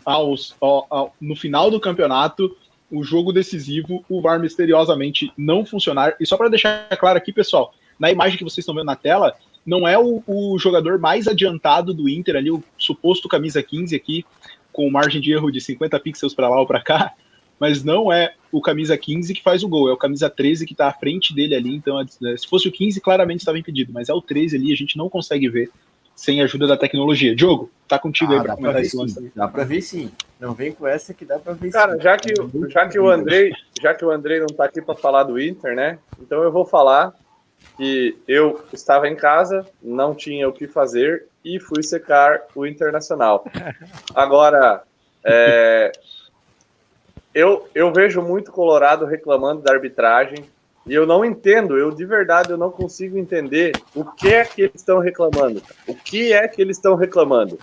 aos, ao, ao, no final do campeonato, o jogo decisivo, o VAR misteriosamente não funcionar. E só para deixar claro aqui, pessoal, na imagem que vocês estão vendo na tela, não é o, o, jogador mais adiantado do Inter ali, o suposto camisa 15 aqui, com margem de erro de 50 pixels para lá ou para cá, mas não é o camisa 15 que faz o gol, é o camisa 13 que está à frente dele ali. Então, é, se fosse o 15, claramente estava impedido, mas é o 13 ali, a gente não consegue ver sem a ajuda da tecnologia. Diogo, tá contigo ah, aí para comentar esse lance Dá para ver sim. Não vem com essa que dá para ver Cara, sim. já que, já que o Andrei, já que o Andrei não tá aqui para falar do Inter, né? Então eu vou falar que eu estava em casa, não tinha o que fazer e fui secar o Internacional. Agora, é, eu, eu vejo muito Colorado reclamando da arbitragem, e eu não entendo, eu de verdade eu não consigo entender o que é que eles estão reclamando. O que é que eles estão reclamando?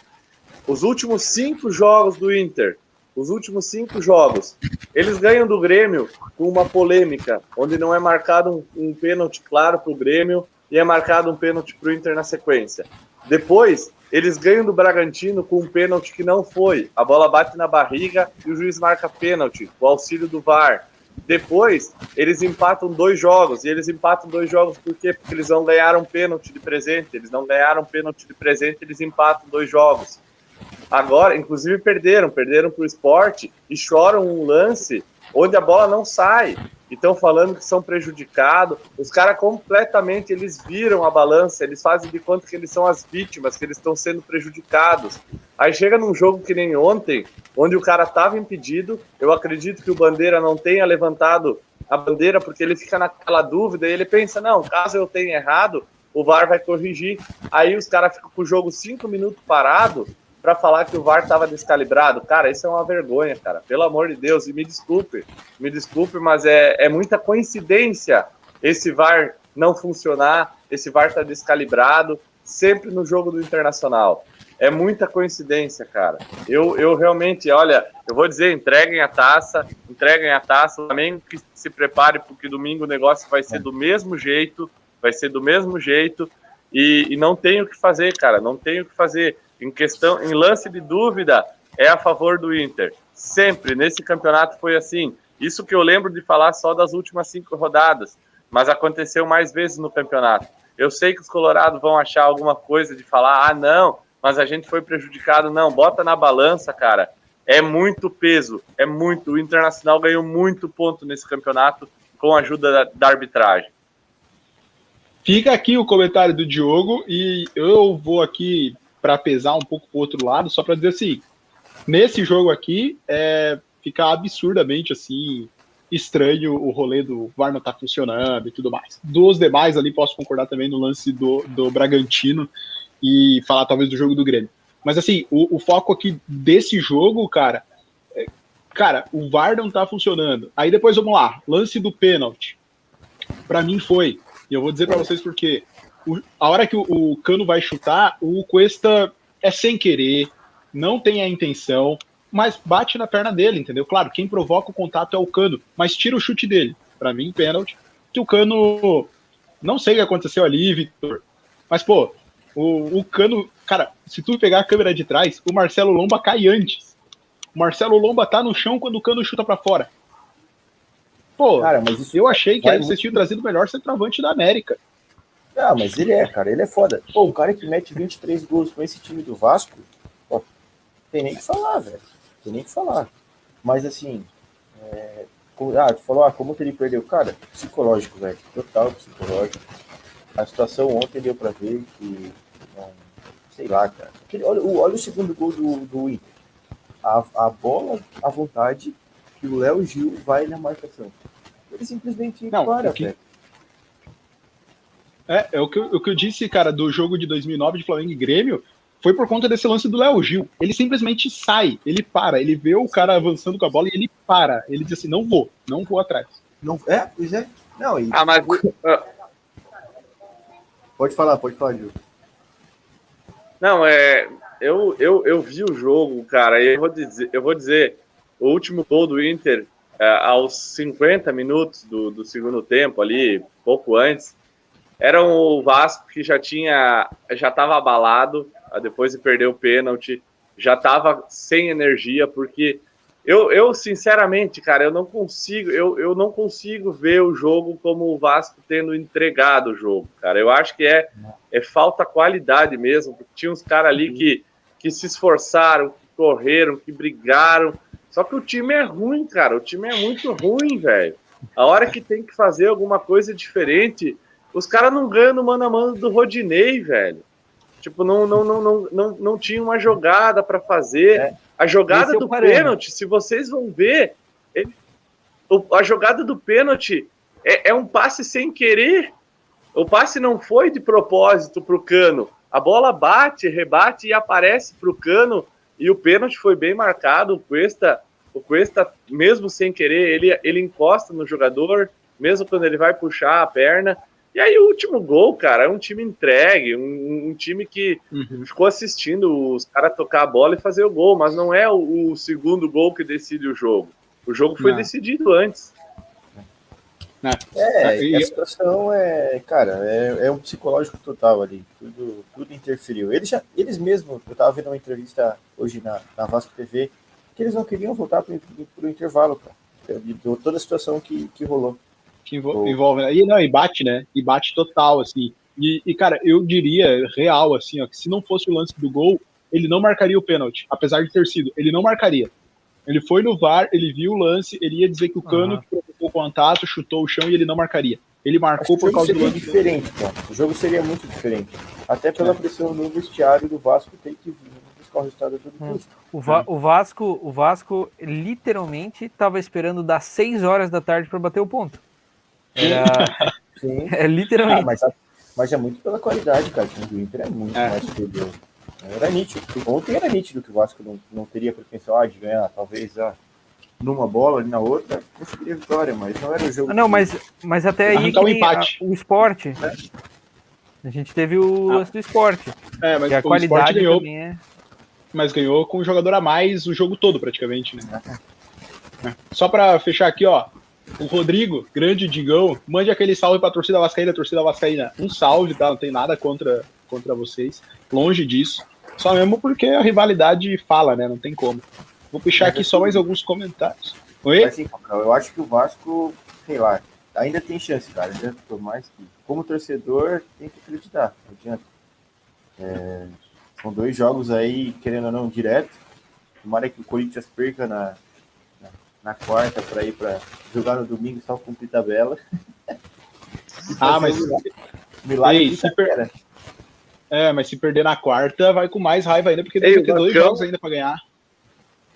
Os últimos cinco jogos do Inter, os últimos cinco jogos, eles ganham do Grêmio com uma polêmica, onde não é marcado um, um pênalti claro para o Grêmio e é marcado um pênalti para o Inter na sequência. Depois, eles ganham do Bragantino com um pênalti que não foi. A bola bate na barriga e o juiz marca pênalti, o auxílio do VAR. Depois, eles empatam dois jogos. E eles empatam dois jogos por quê? Porque eles não ganharam pênalti de presente. Eles não ganharam pênalti de presente, eles empatam dois jogos. Agora, inclusive, perderam. Perderam para o esporte e choram um lance onde a bola não sai e estão falando que são prejudicados. Os caras completamente eles viram a balança, eles fazem de conta que eles são as vítimas, que eles estão sendo prejudicados. Aí chega num jogo que nem ontem, onde o cara estava impedido. Eu acredito que o Bandeira não tenha levantado a bandeira porque ele fica naquela dúvida e ele pensa: não, caso eu tenha errado, o VAR vai corrigir. Aí os caras ficam com o jogo cinco minutos parado para falar que o VAR estava descalibrado. Cara, isso é uma vergonha, cara. Pelo amor de Deus, e me desculpe, me desculpe, mas é, é muita coincidência esse VAR não funcionar, esse VAR tá descalibrado, sempre no jogo do Internacional. É muita coincidência, cara. Eu, eu realmente, olha, eu vou dizer, entreguem a taça, entreguem a taça, também que se prepare, porque domingo o negócio vai ser do mesmo jeito, vai ser do mesmo jeito, e, e não tenho o que fazer, cara, não tenho o que fazer. Em questão, em lance de dúvida, é a favor do Inter. Sempre, nesse campeonato foi assim. Isso que eu lembro de falar só das últimas cinco rodadas, mas aconteceu mais vezes no campeonato. Eu sei que os colorados vão achar alguma coisa de falar, ah, não, mas a gente foi prejudicado. Não, bota na balança, cara. É muito peso, é muito. O Internacional ganhou muito ponto nesse campeonato com a ajuda da, da arbitragem. Fica aqui o comentário do Diogo e eu vou aqui para pesar um pouco para o outro lado, só para dizer assim, nesse jogo aqui, é, fica absurdamente assim estranho o rolê do VAR não tá funcionando e tudo mais. Dos demais ali, posso concordar também no lance do, do Bragantino e falar talvez do jogo do Grêmio. Mas assim, o, o foco aqui desse jogo, cara, é, cara, o VAR não tá funcionando. Aí depois vamos lá, lance do pênalti. Para mim foi, e eu vou dizer para vocês porque o, a hora que o, o Cano vai chutar, o Cuesta é sem querer, não tem a intenção, mas bate na perna dele, entendeu? Claro, quem provoca o contato é o Cano, mas tira o chute dele. Para mim, pênalti. Que o Cano. Não sei o que aconteceu ali, Victor. Mas, pô, o, o Cano. Cara, se tu pegar a câmera de trás, o Marcelo Lomba cai antes. O Marcelo Lomba tá no chão quando o Cano chuta para fora. Pô, cara, mas isso eu achei que vocês tinham trazido o melhor centroavante da América. Ah, mas ele é, cara, ele é foda. Pô, um cara que mete 23 gols com esse time do Vasco, tem nem que falar, velho tem nem que falar. Mas assim, é, ah, tu falou, ah, como que ele perdeu? Cara, psicológico, velho. Total psicológico. A situação ontem deu pra ver que. Não, sei lá, cara. Olha, olha o segundo gol do, do Inter. A, a bola à vontade que o Léo Gil vai na marcação. Ele simplesmente não, para, que... É, é o que, eu, o que eu disse, cara, do jogo de 2009 de Flamengo e Grêmio foi por conta desse lance do Léo Gil. Ele simplesmente sai, ele para, ele vê o cara avançando com a bola e ele para. Ele diz assim: não vou, não vou atrás. Não, é, pois é. Não, e... Ah, mas. pode falar, pode falar, Gil. Não, é. Eu, eu, eu vi o jogo, cara, e eu vou dizer, eu vou dizer o último gol do Inter, é, aos 50 minutos do, do segundo tempo, ali, pouco antes, era o Vasco que já tinha, já estava abalado, depois de perder o pênalti, já estava sem energia, porque eu, eu, sinceramente, cara, eu não consigo, eu, eu não consigo ver o jogo como o Vasco tendo entregado o jogo, cara. Eu acho que é, é falta qualidade mesmo, porque tinha uns caras ali que, que se esforçaram, que correram, que brigaram. Só que o time é ruim, cara. O time é muito ruim, velho. A hora que tem que fazer alguma coisa diferente, os caras não ganham no mano a mano do Rodinei, velho. Tipo, não, não, não, não, não, não tinha uma jogada para fazer. É. A jogada do pênalti, se vocês vão ver, ele, a jogada do pênalti é, é, um passe sem querer. O passe não foi de propósito para o cano. A bola bate, rebate e aparece para o cano. E o pênalti foi bem marcado. O Cuesta, o Cuesta, mesmo sem querer, ele, ele encosta no jogador, mesmo quando ele vai puxar a perna. E aí o último gol, cara, é um time entregue, um, um time que uhum. ficou assistindo os caras tocar a bola e fazer o gol, mas não é o, o segundo gol que decide o jogo. O jogo foi não. decidido antes. É, é e a situação é, cara, é, é, um psicológico total ali. Tudo, tudo interferiu. Eles, já, eles mesmos, eu tava vendo uma entrevista hoje na, na Vasco TV, que eles não queriam voltar para o intervalo, cara. De, de toda a situação que, que rolou que envolve. Né? E não, e bate, né? E bate total, assim. E, e, cara, eu diria real, assim, ó, que se não fosse o lance do gol, ele não marcaria o pênalti, apesar de ter sido. Ele não marcaria. Ele foi no VAR, ele viu o lance, ele ia dizer que o Cano uhum. que provocou o contato, chutou o chão e ele não marcaria. Ele marcou por causa do lance. diferente, cara. O jogo seria muito diferente. Até pela é. pressão no vestiário do Vasco tem que vir buscar o resultado todo hum. O, Va o, Vasco, o Vasco literalmente estava esperando das 6 horas da tarde para bater o ponto. Era... Sim. É literalmente. Ah, mas, mas, é muito pela qualidade, cara. O time do Inter é muito é. mais superior. Era nítido. Ontem era nítido que o Vasco não, não teria pretensão ah, de ganhar, talvez ah, numa bola e na outra, conseguiria vitória, mas não era o jogo. Ah, não, que... mas, mas até aí que um empate. A, o esporte. É. A gente teve o ah. lance do esporte. É, mas a qualidade ganhou, é... Mas ganhou com um jogador a mais o jogo todo, praticamente, né? É. Só para fechar aqui, ó, o Rodrigo, grande Digão, mande aquele salve pra torcida Vascaína, torcida Vascaína. Um salve, tá? Não tem nada contra, contra vocês. Longe disso. Só mesmo porque a rivalidade fala, né? Não tem como. Vou puxar aqui só mais alguns comentários. Oi? Assim, eu acho que o Vasco, sei lá, ainda tem chance, cara. Ainda por mais que, como torcedor, tem que acreditar. Não adianta. É, são dois jogos aí, querendo ou não, direto. Tomara que o Corinthians perca na, na, quarta para ir para jogar no domingo só cumprir tabela. ah, mas. Milagre Ei, se per... É, mas se perder na quarta, vai com mais raiva ainda, porque deve ter dois jogos ainda para ganhar.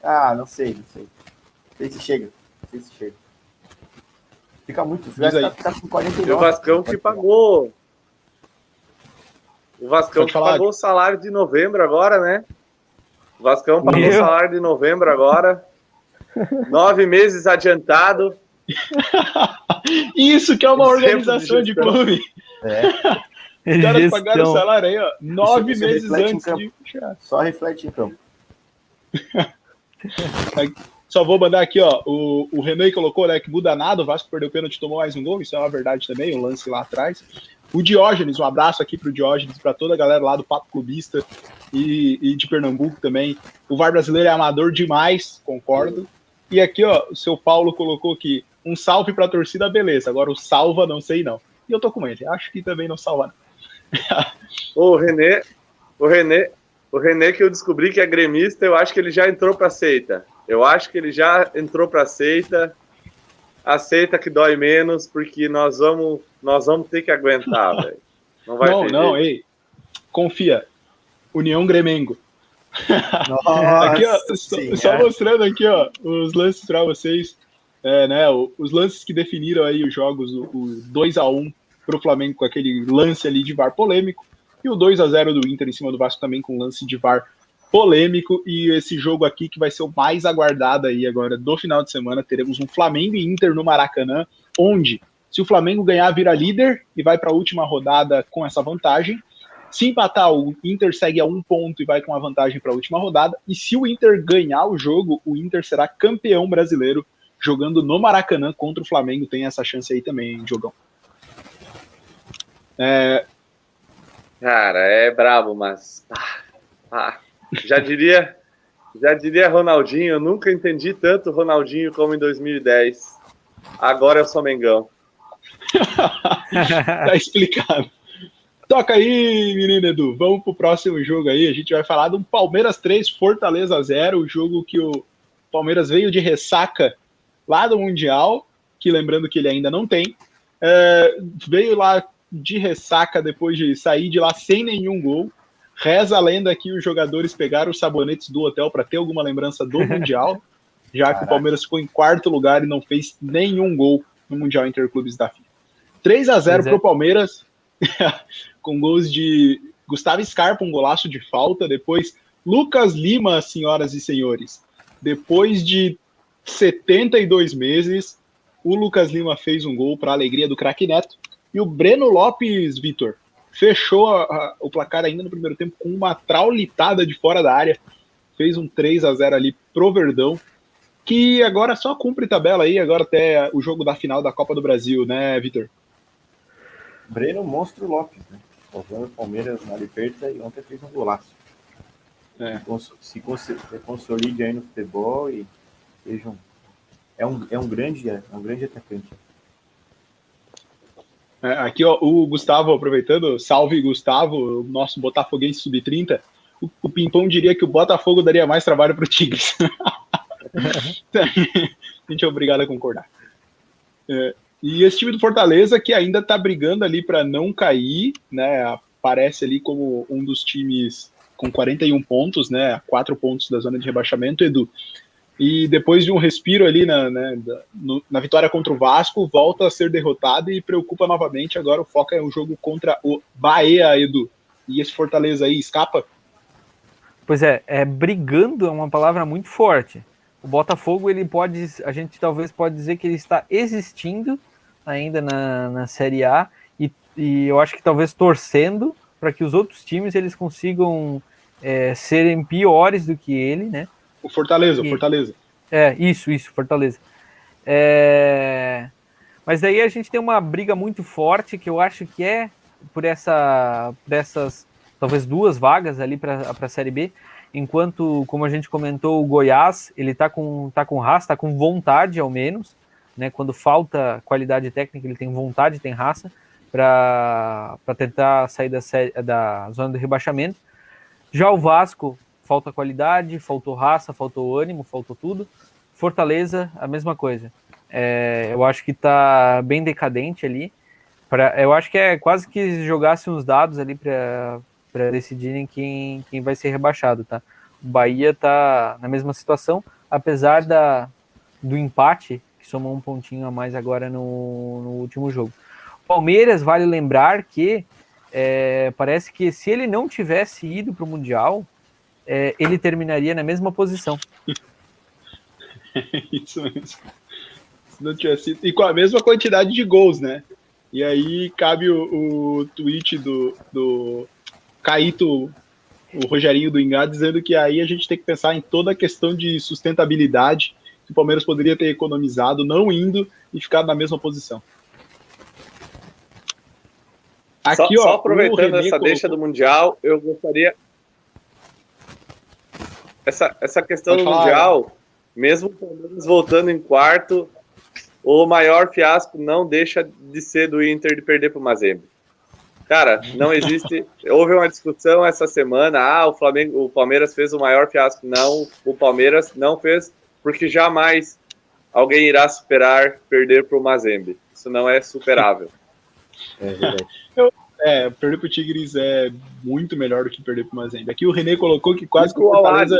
Ah, não sei, não sei. Não sei se chega. Não sei se chega. Fica muito. O Vasco tá, tá com 49. E o Vascão que pagou. O Vascão que pagou o salário de novembro agora, né? O Vascão pagou o salário de novembro agora. Nove meses adiantado. Isso que é uma organização de, de clube. É. Os caras pagaram o salário aí, ó. Nove isso, meses antes de fechar. Só reflete em campo. Só vou mandar aqui, ó. O, o René colocou, né, que muda nada. O Vasco perdeu o pênalti tomou mais um gol. Isso é uma verdade também, o um lance lá atrás. O Diógenes, um abraço aqui pro Diógenes, para toda a galera lá do Papo Clubista e, e, de Pernambuco também. O VAR brasileiro é amador demais, concordo. E aqui, ó, o seu Paulo colocou aqui um salve pra torcida, beleza. Agora o salva, não sei não. E eu tô com ele, acho que também não salva não. o René, o René, o René que eu descobri que é gremista, eu acho que ele já entrou para seita. Eu acho que ele já entrou para seita. Aceita que dói menos, porque nós vamos, nós vamos ter que aguentar, velho. Não vai Não, não, jeito. ei. Confia. União Gremengo. Aqui, ó, só, só, mostrando aqui, ó, os lances para vocês, é, né, os lances que definiram aí os jogos, o, o 2 a 1 para o Flamengo com aquele lance ali de VAR polêmico, e o 2 a 0 do Inter em cima do Vasco também com lance de VAR polêmico, e esse jogo aqui que vai ser o mais aguardado aí agora do final de semana, teremos um Flamengo e Inter no Maracanã, onde se o Flamengo ganhar, vira líder e vai para a última rodada com essa vantagem. Se empatar, o Inter segue a um ponto e vai com a vantagem para a última rodada. E se o Inter ganhar o jogo, o Inter será campeão brasileiro jogando no Maracanã contra o Flamengo. Tem essa chance aí também, Jogão. É... Cara, é brabo, mas. Ah, ah, já diria. Já diria Ronaldinho, eu nunca entendi tanto Ronaldinho como em 2010. Agora eu sou Mengão. tá explicado. Toca aí, menino Edu. Vamos pro próximo jogo aí. A gente vai falar do Palmeiras 3, Fortaleza 0, o jogo que o Palmeiras veio de ressaca lá do Mundial, que lembrando que ele ainda não tem. É, veio lá de ressaca depois de sair de lá sem nenhum gol. Reza a lenda que os jogadores pegaram os sabonetes do hotel para ter alguma lembrança do Mundial, já Caraca. que o Palmeiras ficou em quarto lugar e não fez nenhum gol no Mundial Interclubes da FIFA. 3 a 0 para o Palmeiras, com gols de Gustavo Scarpa, um golaço de falta. Depois, Lucas Lima, senhoras e senhores. Depois de 72 meses, o Lucas Lima fez um gol para a alegria do craque Neto. E o Breno Lopes, Vitor, fechou a, a, o placar ainda no primeiro tempo com uma traulitada de fora da área. Fez um 3 a 0 ali pro Verdão, que agora só cumpre tabela aí, agora até o jogo da final da Copa do Brasil, né, Vitor? Breno Monstro Lopes, né? Salvando o Palmeiras na Liberta e ontem fez um golaço. É. Se, se consolide aí no futebol e seja um, é um, é um grande é um grande atacante. É, aqui, ó, o Gustavo, aproveitando, salve Gustavo, o nosso Botafoguense sub-30. O, o Pimpão diria que o Botafogo daria mais trabalho para o Tigres. a gente é obrigado a concordar. É, e esse time do Fortaleza que ainda está brigando ali para não cair, né? Aparece ali como um dos times com 41 pontos, né? Quatro pontos da zona de rebaixamento, Edu e depois de um respiro ali na, né, na vitória contra o Vasco, volta a ser derrotado e preocupa novamente. Agora o foco é o jogo contra o Bahia, Edu. E esse Fortaleza aí escapa? Pois é, é brigando é uma palavra muito forte. O Botafogo, ele pode, a gente talvez pode dizer que ele está existindo ainda na, na Série A e, e eu acho que talvez torcendo para que os outros times eles consigam é, serem piores do que ele, né? O Fortaleza, o Fortaleza. É, isso, isso, Fortaleza. É... Mas daí a gente tem uma briga muito forte que eu acho que é por, essa, por essas talvez duas vagas ali para a Série B, enquanto, como a gente comentou, o Goiás, ele tá com, tá com raça, tá com vontade ao menos, né? Quando falta qualidade técnica, ele tem vontade, tem raça para tentar sair da, da zona de rebaixamento. Já o Vasco, falta qualidade, faltou raça, faltou ânimo, faltou tudo. Fortaleza, a mesma coisa. É, eu acho que está bem decadente ali. Pra, eu acho que é quase que jogasse uns dados ali para decidirem quem, quem vai ser rebaixado, tá? O Bahia está na mesma situação, apesar da, do empate, que somou um pontinho a mais agora no, no último jogo. Palmeiras, vale lembrar que é, parece que se ele não tivesse ido para o Mundial, é, ele terminaria na mesma posição. Isso mesmo. Se não tivesse sido. E com a mesma quantidade de gols, né? E aí cabe o, o tweet do, do Caíto, o Rogerinho do Ingá, dizendo que aí a gente tem que pensar em toda a questão de sustentabilidade que o Palmeiras poderia ter economizado não indo e ficado na mesma posição. Aqui, só, ó, só aproveitando essa colocou... deixa do Mundial, eu gostaria, essa, essa questão Pode do falar, Mundial, mesmo o Palmeiras voltando em quarto, o maior fiasco não deixa de ser do Inter de perder para o Mazembe. Cara, não existe. Houve uma discussão essa semana. Ah, o Flamengo, o Palmeiras fez o maior fiasco. Não, o Palmeiras não fez, porque jamais alguém irá superar perder para o Mazembe. Isso não é superável. É verdade. Eu, é, perder pro Tigres é muito melhor do que perder pro Mazembe. Aqui o René colocou que quase que o Fortaleza...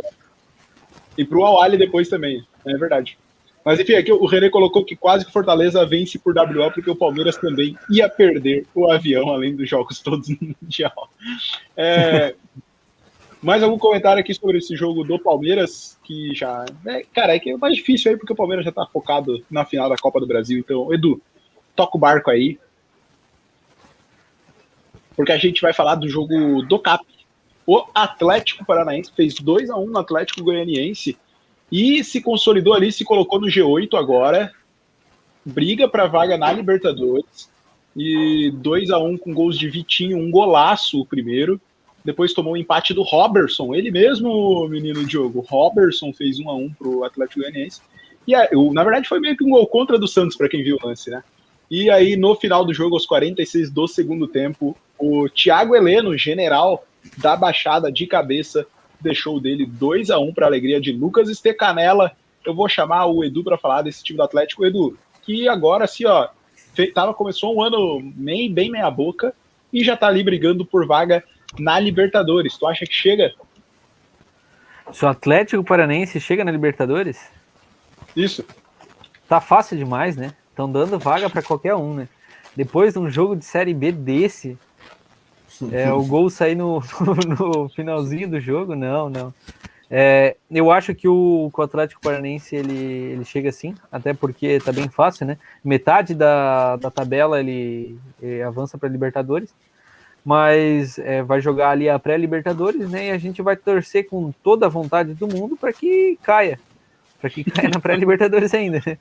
E pro Awali depois também, é verdade. Mas enfim, aqui o René colocou que quase que o Fortaleza vence por WO, porque o Palmeiras também ia perder o avião, além dos jogos todos no Mundial. É... Mais algum comentário aqui sobre esse jogo do Palmeiras, que já. É, cara, é que é mais difícil aí, porque o Palmeiras já tá focado na final da Copa do Brasil. Então, Edu, toca o barco aí porque a gente vai falar do jogo do CAP. O Atlético Paranaense fez 2 a 1 no Atlético Goianiense e se consolidou ali, se colocou no G8 agora. Briga para vaga na Libertadores. E 2 a 1 com gols de Vitinho, um golaço o primeiro. Depois tomou o um empate do Robertson, ele mesmo, menino Diogo. Robertson fez 1 a 1 pro Atlético Goianiense. E é, na verdade foi meio que um gol contra do Santos para quem viu o lance, né? E aí no final do jogo, aos 46 do segundo tempo, o Thiago Heleno, general da Baixada de cabeça, deixou dele 2 a 1 para alegria de Lucas Estecanela. Eu vou chamar o Edu para falar desse time do Atlético. Edu, que agora assim, ó, tava, começou um ano bem, bem meia boca e já tá ali brigando por vaga na Libertadores. Tu acha que chega? Se o Atlético Paranense chega na Libertadores? Isso. Tá fácil demais, né? Estão dando vaga para qualquer um, né? Depois de um jogo de Série B desse, é, o gol sair no, no, finalzinho do jogo, não, não. É, eu acho que o, o Atlético Paranense ele, ele chega assim, até porque tá bem fácil, né? Metade da, da tabela ele, ele avança para Libertadores, mas é, vai jogar ali a pré-Libertadores, né? E a gente vai torcer com toda a vontade do mundo para que caia, para que caia na pré-Libertadores ainda, né?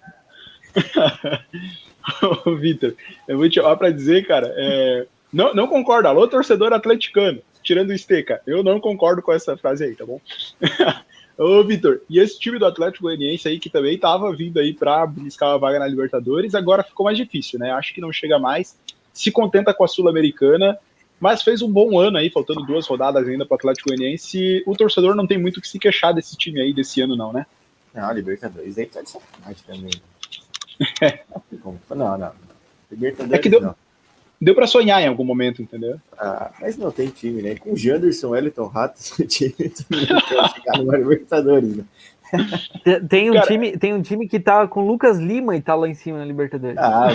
Vitor, eu vou te falar para dizer, cara, é, não, não concordo. Alô, torcedor atleticano, tirando o Esteca. Eu não concordo com essa frase aí, tá bom? Ô, Vitor, e esse time do Atlético Goianiense aí, que também tava vindo aí para buscar a vaga na Libertadores, agora ficou mais difícil, né? Acho que não chega mais. Se contenta com a Sul-Americana, mas fez um bom ano aí, faltando duas rodadas ainda para o Atlético Goianiense. O torcedor não tem muito o que se queixar desse time aí desse ano, não, né? Não, Libertadores aí tá de sacanagem também. não, não. Libertadores é que deu, não deu para sonhar em algum momento, entendeu? Ah, mas não tem time, né? Com Janderson, Elton Ratos, o time chegar no Libertadores, né? Tem um, Cara, time, tem um time que tá com Lucas Lima e tá lá em cima na Libertadores. Ah,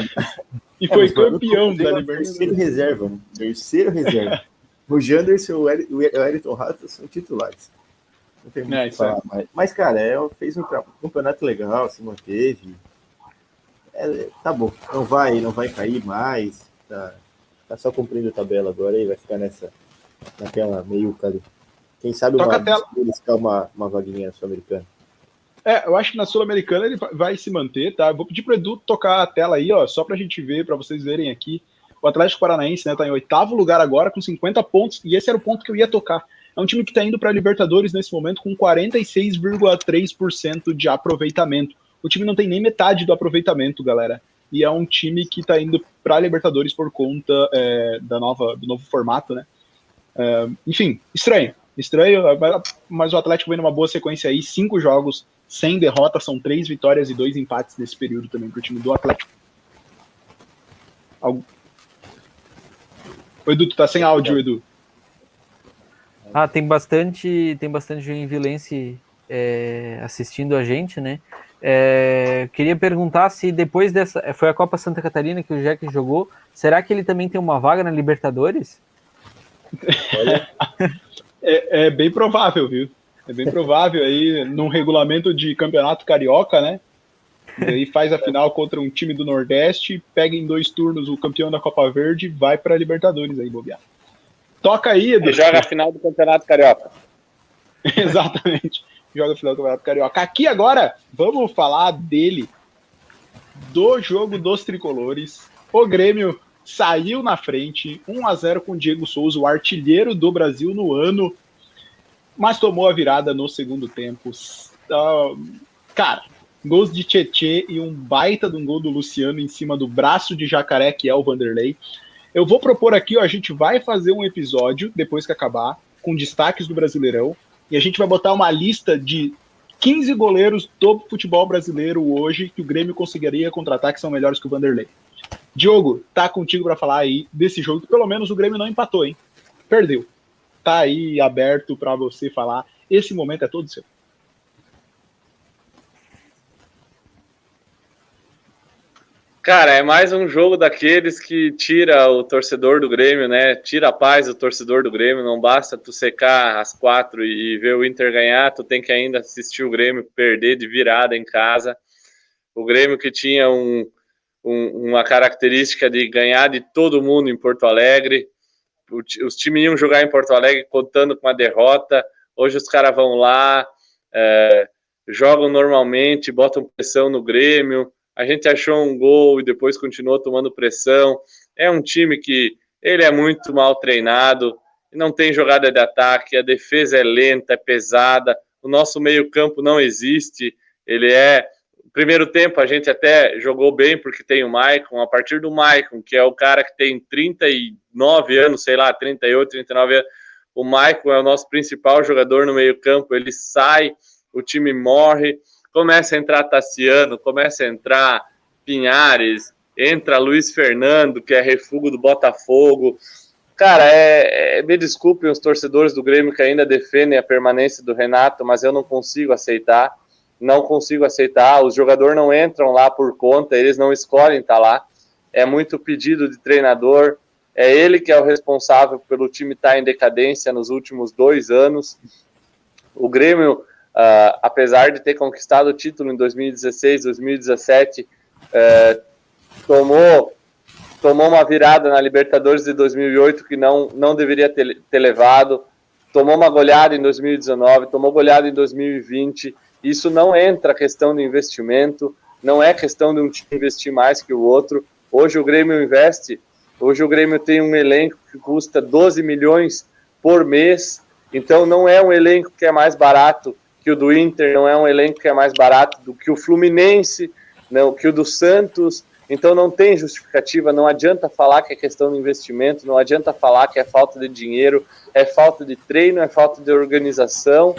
e é, foi campeão da Libertadores. Terceiro reserva? Terceiro reserva. o Janderson e o Elton Ratos são titulares. Não tem muito é, o que falar. Mas, mas, cara, é, fez um campeonato legal, se manteve. É, tá bom. Não vai, não vai cair mais tá, tá só cumprindo a tabela agora e vai ficar nessa, naquela meio ali. Quem sabe uma, uma, uma vaguinha sul-americana. É, eu acho que na Sul-Americana ele vai se manter, tá? Vou pedir pro Edu tocar a tela aí, ó, só pra gente ver, pra vocês verem aqui. O Atlético Paranaense né, tá em oitavo lugar agora com 50 pontos, e esse era o ponto que eu ia tocar. É um time que está indo para Libertadores nesse momento com 46,3% de aproveitamento. O time não tem nem metade do aproveitamento, galera. E é um time que está indo para Libertadores por conta é, da nova, do novo formato, né? É, enfim, estranho. Estranho, mas o Atlético vem numa boa sequência aí, cinco jogos sem derrota, são três vitórias e dois empates nesse período também para o time do Atlético. Algo... O Edu, tu tá sem áudio, Edu. Ah, tem bastante, tem bastante joinvilense é, assistindo a gente, né? É, queria perguntar se depois dessa. Foi a Copa Santa Catarina que o Jack jogou. Será que ele também tem uma vaga na Libertadores? é, é, bem provável, viu? É bem provável aí, num regulamento de campeonato carioca, né? E aí faz a final contra um time do Nordeste, pega em dois turnos o campeão da Copa Verde, vai para a Libertadores aí, bobear. Toca aí, Edu. E joga a final do Campeonato Carioca. Exatamente. Joga a final do Campeonato Carioca. Aqui agora, vamos falar dele, do jogo dos tricolores. O Grêmio saiu na frente, 1 a 0 com o Diego Souza, o artilheiro do Brasil no ano, mas tomou a virada no segundo tempo. Uh, cara, gols de Tietê e um baita de um gol do Luciano em cima do braço de jacaré, que é o Vanderlei. Eu vou propor aqui, ó, a gente vai fazer um episódio, depois que acabar, com destaques do Brasileirão, e a gente vai botar uma lista de 15 goleiros do futebol brasileiro hoje que o Grêmio conseguiria contratar que são melhores que o Vanderlei. Diogo, tá contigo para falar aí desse jogo que pelo menos o Grêmio não empatou, hein? Perdeu. Tá aí aberto para você falar. Esse momento é todo seu. Cara, é mais um jogo daqueles que tira o torcedor do Grêmio, né? Tira a paz do torcedor do Grêmio. Não basta tu secar as quatro e ver o Inter ganhar, tu tem que ainda assistir o Grêmio perder de virada em casa. O Grêmio que tinha um, um, uma característica de ganhar de todo mundo em Porto Alegre. Os times iam jogar em Porto Alegre contando com a derrota. Hoje os caras vão lá, é, jogam normalmente, botam pressão no Grêmio. A gente achou um gol e depois continuou tomando pressão. É um time que ele é muito mal treinado, não tem jogada de ataque, a defesa é lenta, é pesada, o nosso meio-campo não existe. Ele é Primeiro tempo a gente até jogou bem porque tem o Maicon. A partir do Maicon, que é o cara que tem 39 anos, sei lá, 38, 39 anos, o Maicon é o nosso principal jogador no meio-campo. Ele sai, o time morre. Começa a entrar Tassiano, começa a entrar Pinhares, entra Luiz Fernando, que é refúgio do Botafogo. Cara, é, é, me desculpem os torcedores do Grêmio que ainda defendem a permanência do Renato, mas eu não consigo aceitar não consigo aceitar. Os jogadores não entram lá por conta, eles não escolhem estar tá lá. É muito pedido de treinador. É ele que é o responsável pelo time estar tá em decadência nos últimos dois anos. O Grêmio, uh, apesar de ter conquistado o título em 2016, 2017, uh, tomou tomou uma virada na Libertadores de 2008 que não, não deveria ter, ter levado, tomou uma goleada em 2019, tomou goleada em 2020 isso não entra a questão de investimento, não é questão de um time investir mais que o outro. Hoje o Grêmio investe, hoje o Grêmio tem um elenco que custa 12 milhões por mês, então não é um elenco que é mais barato que o do Inter, não é um elenco que é mais barato do que o Fluminense, não, que o do Santos. Então não tem justificativa, não adianta falar que é questão de investimento, não adianta falar que é falta de dinheiro, é falta de treino, é falta de organização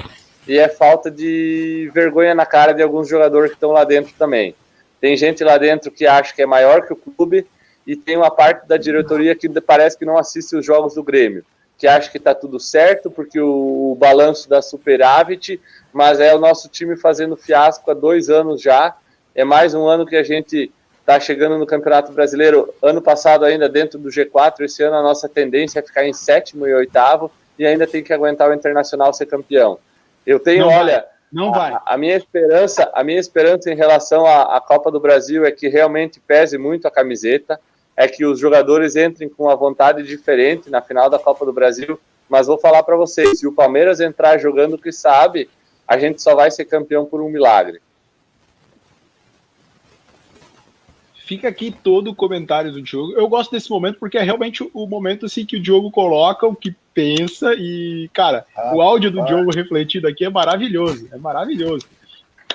e é falta de vergonha na cara de alguns jogadores que estão lá dentro também. Tem gente lá dentro que acha que é maior que o clube e tem uma parte da diretoria que parece que não assiste os jogos do Grêmio, que acha que está tudo certo porque o, o balanço da superávit, mas é o nosso time fazendo fiasco há dois anos já. É mais um ano que a gente está chegando no Campeonato Brasileiro. Ano passado ainda dentro do G4, esse ano a nossa tendência é ficar em sétimo e oitavo e ainda tem que aguentar o Internacional ser campeão. Eu tenho, não olha, vai. não vai. A, a, minha esperança, a minha esperança em relação à, à Copa do Brasil é que realmente pese muito a camiseta, é que os jogadores entrem com uma vontade diferente na final da Copa do Brasil. Mas vou falar para vocês, se o Palmeiras entrar jogando o que sabe, a gente só vai ser campeão por um milagre. fica aqui todo o comentário do Diogo. Eu gosto desse momento porque é realmente o momento assim que o Diogo coloca o que pensa e, cara, ah, o áudio do ah. Diogo refletido aqui é maravilhoso, é maravilhoso.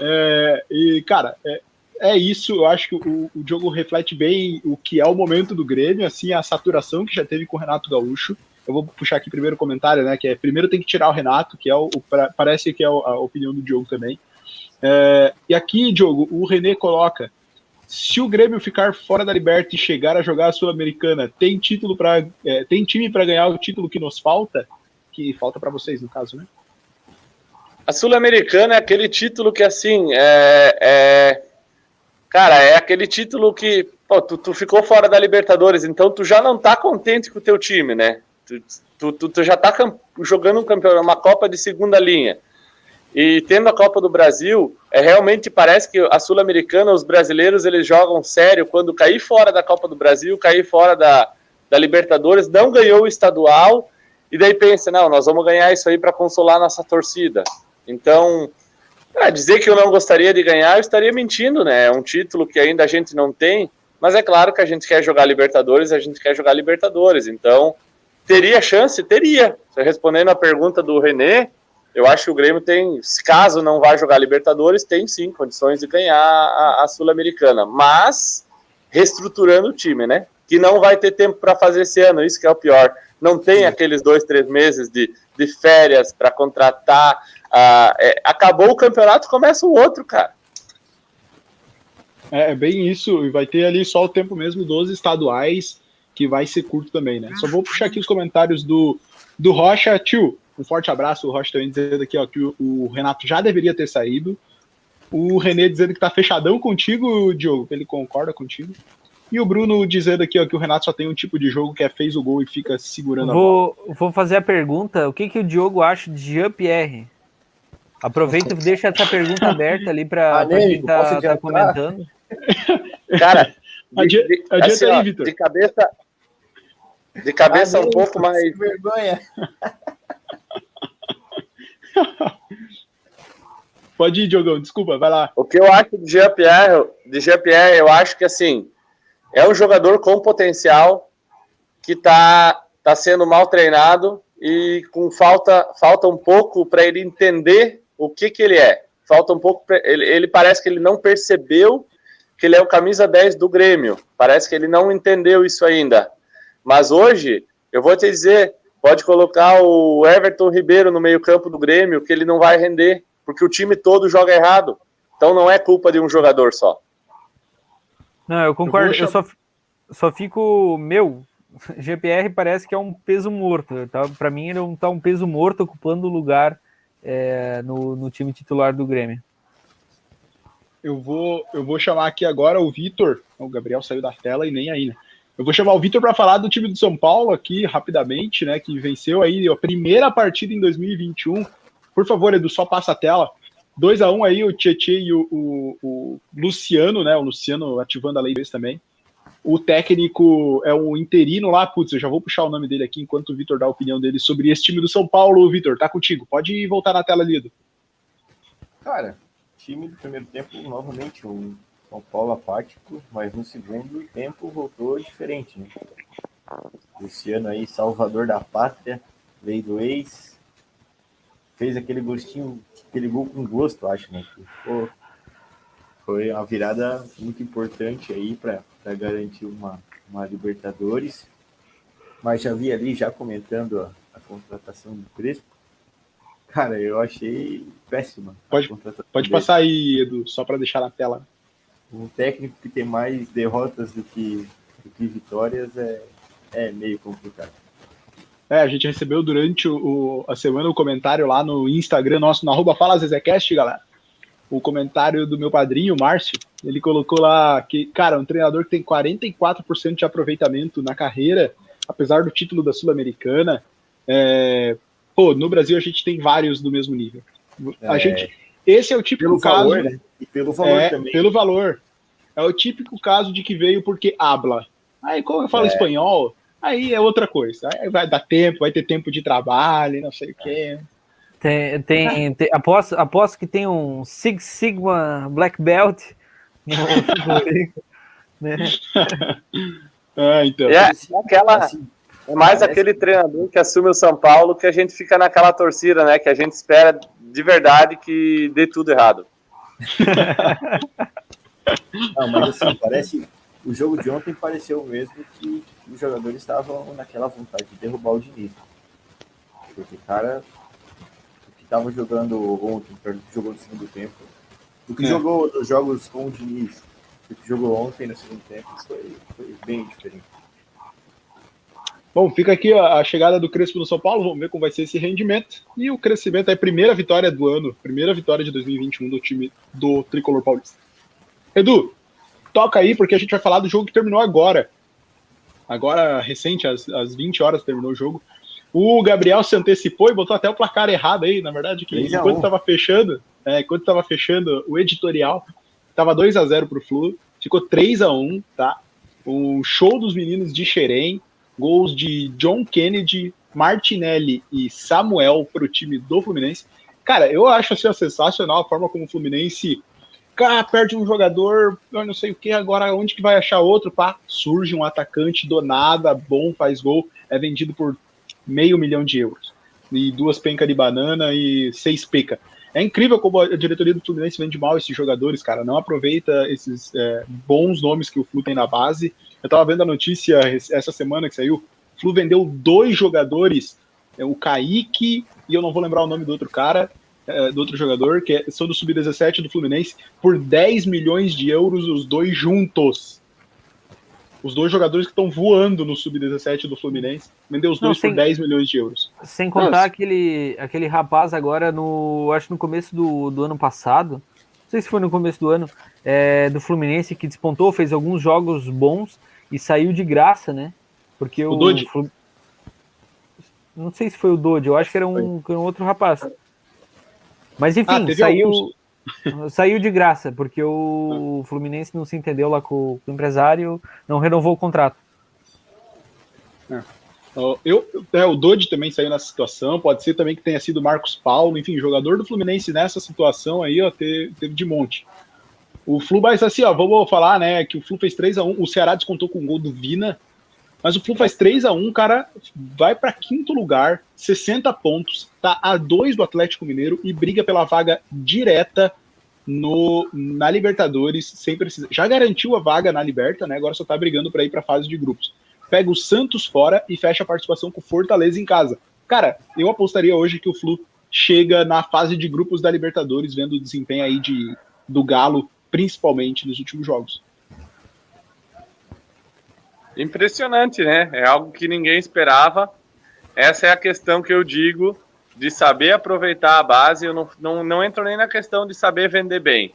É, e, cara, é, é, isso. Eu acho que o, o Diogo reflete bem o que é o momento do Grêmio, assim, a saturação que já teve com o Renato Gaúcho. Eu vou puxar aqui primeiro o comentário, né? Que é primeiro tem que tirar o Renato, que é o, o parece que é a opinião do Diogo também. É, e aqui, Diogo, o René coloca se o Grêmio ficar fora da Liberta e chegar a jogar a Sul-Americana, tem título para é, tem time para ganhar o título que nos falta, que falta para vocês no caso, né? A Sul-Americana é aquele título que assim é, é, cara é aquele título que pô, tu, tu, ficou fora da Libertadores, então tu já não tá contente com o teu time, né? Tu, tu, tu já tá jogando um campeonato, uma Copa de segunda linha. E tendo a Copa do Brasil, é realmente parece que a Sul-Americana, os brasileiros, eles jogam sério quando cair fora da Copa do Brasil, cair fora da, da Libertadores, não ganhou o estadual, e daí pensa, não, nós vamos ganhar isso aí para consolar nossa torcida. Então, dizer que eu não gostaria de ganhar, eu estaria mentindo, né? É um título que ainda a gente não tem, mas é claro que a gente quer jogar Libertadores, a gente quer jogar Libertadores. Então, teria chance? Teria. Respondendo a pergunta do Renê, eu acho que o Grêmio tem, caso não vá jogar Libertadores, tem sim condições de ganhar a, a Sul-Americana, mas reestruturando o time, né? Que não vai ter tempo para fazer esse ano, isso que é o pior. Não tem sim. aqueles dois, três meses de, de férias para contratar. Uh, é, acabou o campeonato, começa o outro, cara. É, é bem isso, e vai ter ali só o tempo mesmo dos estaduais, que vai ser curto também, né? Só vou puxar aqui os comentários do, do Rocha, tio. Um forte abraço, o Rocha também dizendo aqui ó, que o, o Renato já deveria ter saído. O Renê dizendo que tá fechadão contigo, Diogo, que ele concorda contigo. E o Bruno dizendo aqui ó, que o Renato só tem um tipo de jogo que é fez o gol e fica segurando vou, a bola. Vou fazer a pergunta: o que, que o Diogo acha de Jean-Pierre? Aproveita e deixa essa pergunta aberta ali para quem tá, tá comentando. Cara, adianta, de, assim, aí, Vitor. De cabeça, de cabeça um pouco mais. Vergonha. Pode ir, Diogão, desculpa, vai lá. O que eu acho de Jean-Pierre, de Jean-Pierre, eu acho que assim, é um jogador com potencial que está tá sendo mal treinado e com falta falta um pouco para ele entender o que que ele é. Falta um pouco pra, ele, ele parece que ele não percebeu que ele é o camisa 10 do Grêmio. Parece que ele não entendeu isso ainda. Mas hoje, eu vou te dizer, Pode colocar o Everton Ribeiro no meio-campo do Grêmio, que ele não vai render, porque o time todo joga errado. Então não é culpa de um jogador só. Não, eu concordo. Eu, eu só, só fico. Meu, GPR parece que é um peso morto. Tá? Para mim, ele não tá um peso morto ocupando o lugar é, no, no time titular do Grêmio. Eu vou, eu vou chamar aqui agora o Vitor. O Gabriel saiu da tela e nem aí, né? Eu vou chamar o Vitor para falar do time do São Paulo aqui rapidamente, né? Que venceu aí a primeira partida em 2021. Por favor, Edu, só passa a tela. 2 a 1 um aí, o Tietchan e o, o, o, Luciano, né? O Luciano ativando a lei 2 também. O técnico é um interino lá, putz, eu já vou puxar o nome dele aqui enquanto o Vitor dá a opinião dele sobre esse time do São Paulo. Vitor, tá contigo. Pode voltar na tela, Lido. Cara, time do primeiro tempo, novamente, um são Paulo apático, mas no segundo tempo voltou diferente, né? Luciano aí, salvador da pátria, veio do ex, fez aquele gostinho, aquele gol com gosto, acho, né? Foi uma virada muito importante aí para garantir uma, uma Libertadores. Mas já vi ali, já comentando a, a contratação do Crespo, Cara, eu achei péssima. Pode, pode passar aí, Edu, só para deixar na tela um técnico que tem mais derrotas do que, do que vitórias é, é meio complicado. É, a gente recebeu durante o, a semana o um comentário lá no Instagram nosso, no arroba Fala Zezecast, galera. O comentário do meu padrinho, Márcio, ele colocou lá que, cara, um treinador que tem 44% de aproveitamento na carreira, apesar do título da Sul-Americana. É, pô, no Brasil a gente tem vários do mesmo nível. A é. gente, esse é o típico pelo caso. Valor, né? E pelo valor é, também. Pelo valor. É o típico caso de que veio porque habla. Aí, como eu falo é. espanhol, aí é outra coisa. Aí vai dar tempo, vai ter tempo de trabalho, não sei o quê. Tem, tem, tem aposto, aposto que tem um Six Sigma Black Belt no, né? ah, então. É, aquela, é mais aquele treinador que assume o São Paulo que a gente fica naquela torcida, né? Que a gente espera de verdade que dê tudo errado. Não, mas assim, parece. O jogo de ontem pareceu mesmo que os jogadores estavam naquela vontade de derrubar o Diniz. Porque, cara, o que estava jogando ontem, o que jogou no segundo tempo, o que é. jogou nos jogos com o Diniz, o que jogou ontem no segundo tempo, foi, foi bem diferente. Bom, fica aqui a, chegada do Crespo no São Paulo, vamos ver como vai ser esse rendimento. E o crescimento é a primeira vitória do ano, primeira vitória de 2021 do time do Tricolor Paulista. Edu, toca aí, porque a gente vai falar do jogo que terminou agora. Agora, recente, às, às 20 horas terminou o jogo. O Gabriel se antecipou e botou até o placar errado aí, na verdade, que enquanto estava fechando, é, enquanto estava fechando o editorial, estava 2 a 0 para o Flu, ficou 3 a 1 tá? Um show dos meninos de Xerém, gols de John Kennedy, Martinelli e Samuel para o time do Fluminense. Cara, eu acho assim, sensacional a forma como o Fluminense cara, perde um jogador, eu não sei o que, agora onde que vai achar outro? Pá, surge um atacante do nada, bom, faz gol, é vendido por meio milhão de euros. E duas pencas de banana e seis peca. É incrível como a diretoria do Fluminense vende mal esses jogadores, cara. Não aproveita esses é, bons nomes que o Flu tem na base eu tava vendo a notícia essa semana que saiu. O Flu vendeu dois jogadores, é, o Kaique e eu não vou lembrar o nome do outro cara, é, do outro jogador, que é, são do Sub-17 do Fluminense, por 10 milhões de euros os dois juntos. Os dois jogadores que estão voando no Sub-17 do Fluminense. Vendeu os dois sem, por 10 milhões de euros. Sem contar aquele, aquele rapaz agora no. Acho no começo do, do ano passado. Não sei se foi no começo do ano. É, do Fluminense que despontou, fez alguns jogos bons e saiu de graça, né? Porque o, o Dodge. Não sei se foi o Dodge, eu acho que era um, um outro rapaz. Mas enfim, ah, saiu, saiu de graça, porque o Fluminense não se entendeu lá com, o empresário, não renovou o contrato. É. Eu, é, o Dodge também saiu nessa situação, pode ser também que tenha sido Marcos Paulo, enfim, jogador do Fluminense nessa situação aí, ó, teve, teve de monte. O Flu, mas assim, ó, vamos falar, né, que o Flu fez 3 a 1 o Ceará descontou com o gol do Vina, mas o Flu faz 3 a 1 cara, vai para quinto lugar, 60 pontos, tá a 2 do Atlético Mineiro e briga pela vaga direta no na Libertadores, sem precisar. Já garantiu a vaga na Liberta, né? Agora só tá brigando para ir para fase de grupos. Pega o Santos fora e fecha a participação com o Fortaleza em casa. Cara, eu apostaria hoje que o Flu chega na fase de grupos da Libertadores, vendo o desempenho aí de, do Galo principalmente nos últimos jogos. Impressionante, né? É algo que ninguém esperava. Essa é a questão que eu digo de saber aproveitar a base. Eu não, não, não entro nem na questão de saber vender bem,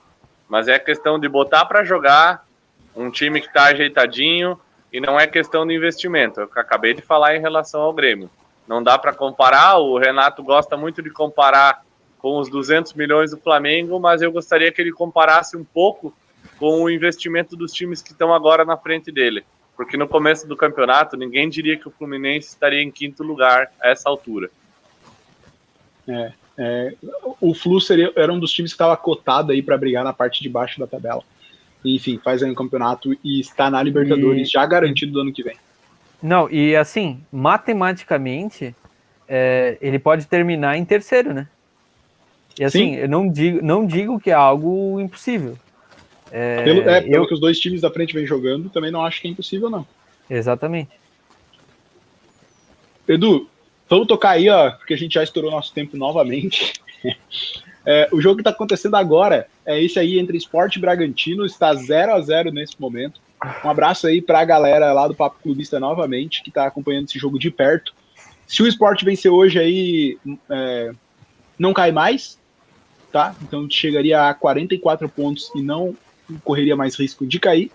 mas é a questão de botar para jogar um time que está ajeitadinho e não é questão de investimento. Eu acabei de falar em relação ao Grêmio. Não dá para comparar. O Renato gosta muito de comparar com os 200 milhões do Flamengo, mas eu gostaria que ele comparasse um pouco com o investimento dos times que estão agora na frente dele. Porque no começo do campeonato, ninguém diria que o Fluminense estaria em quinto lugar a essa altura. É, é, o Flu seria, era um dos times que estava cotado aí para brigar na parte de baixo da tabela. Enfim, faz aí um campeonato e está na Libertadores, e... já garantido do ano que vem. Não, e assim, matematicamente, é, ele pode terminar em terceiro, né? E assim, Sim. eu não digo, não digo que é algo impossível. É, pelo, é, pelo eu... que os dois times da frente vêm jogando, também não acho que é impossível, não. Exatamente. Edu, vamos tocar aí, ó, porque a gente já estourou nosso tempo novamente. é, o jogo que está acontecendo agora é esse aí entre Esporte e Bragantino, está 0 a 0 nesse momento. Um abraço aí para a galera lá do Papo Clubista novamente, que está acompanhando esse jogo de perto. Se o esporte vencer hoje aí, é, não cai mais, tá? Então chegaria a 44 pontos e não correria mais risco de cair.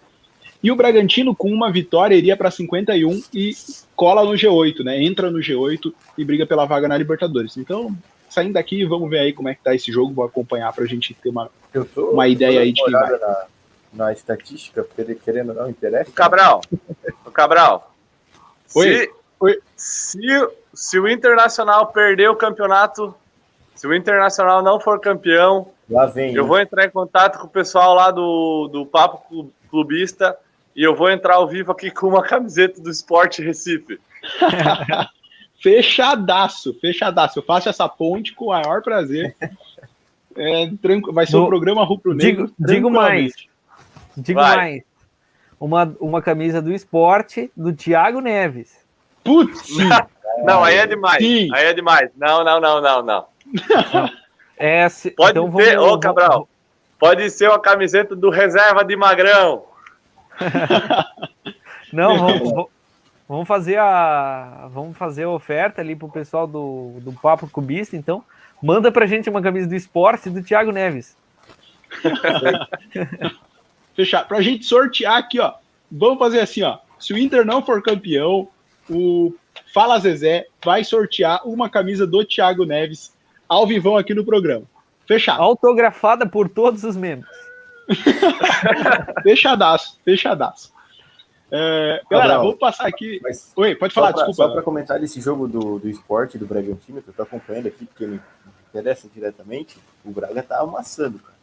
E o Bragantino, com uma vitória, iria para 51 e cola no G8, né? Entra no G8 e briga pela vaga na Libertadores. Então, saindo daqui, vamos ver aí como é que tá esse jogo, vou acompanhar para a gente ter uma, tô, uma ideia aí de quem vai. Na, na estatística, querendo ou não, interessa. O Cabral, o Cabral. Oi. Se, Oi. Se, se o Internacional perder o campeonato se o Internacional não for campeão, vem, eu vou entrar em contato com o pessoal lá do, do Papo Clubista e eu vou entrar ao vivo aqui com uma camiseta do Esporte Recife. fechadaço, fechadaço. Eu faço essa ponte com o maior prazer. É, vai ser um programa Rupro Negro. Digo, digo mais. Digo vai. mais. Uma, uma camisa do esporte do Thiago Neves. Putz! Não, aí é demais. Sim. Aí é demais. Não, não, não, não, não. É, se, pode então ser, ô Cabral, pode ser uma camiseta do reserva de Magrão. não, vamos, vamos, fazer a vamos fazer a oferta ali pro pessoal do, do Papo Cubista, então. Manda pra gente uma camisa do esporte do Thiago Neves. Fechar. Pra gente sortear aqui, ó. Vamos fazer assim, ó. Se o Inter não for campeão, o Fala Zezé vai sortear uma camisa do Thiago Neves ao vivão aqui no programa. Fechado. Autografada por todos os membros. fechadaço, fechadaço. É, galera, vamos passar aqui. Mas Oi, pode falar, pra, desculpa. Só para comentar desse jogo do, do esporte do Bragantino, que eu estou acompanhando aqui, porque me interessa diretamente, o Braga tá amassando, cara.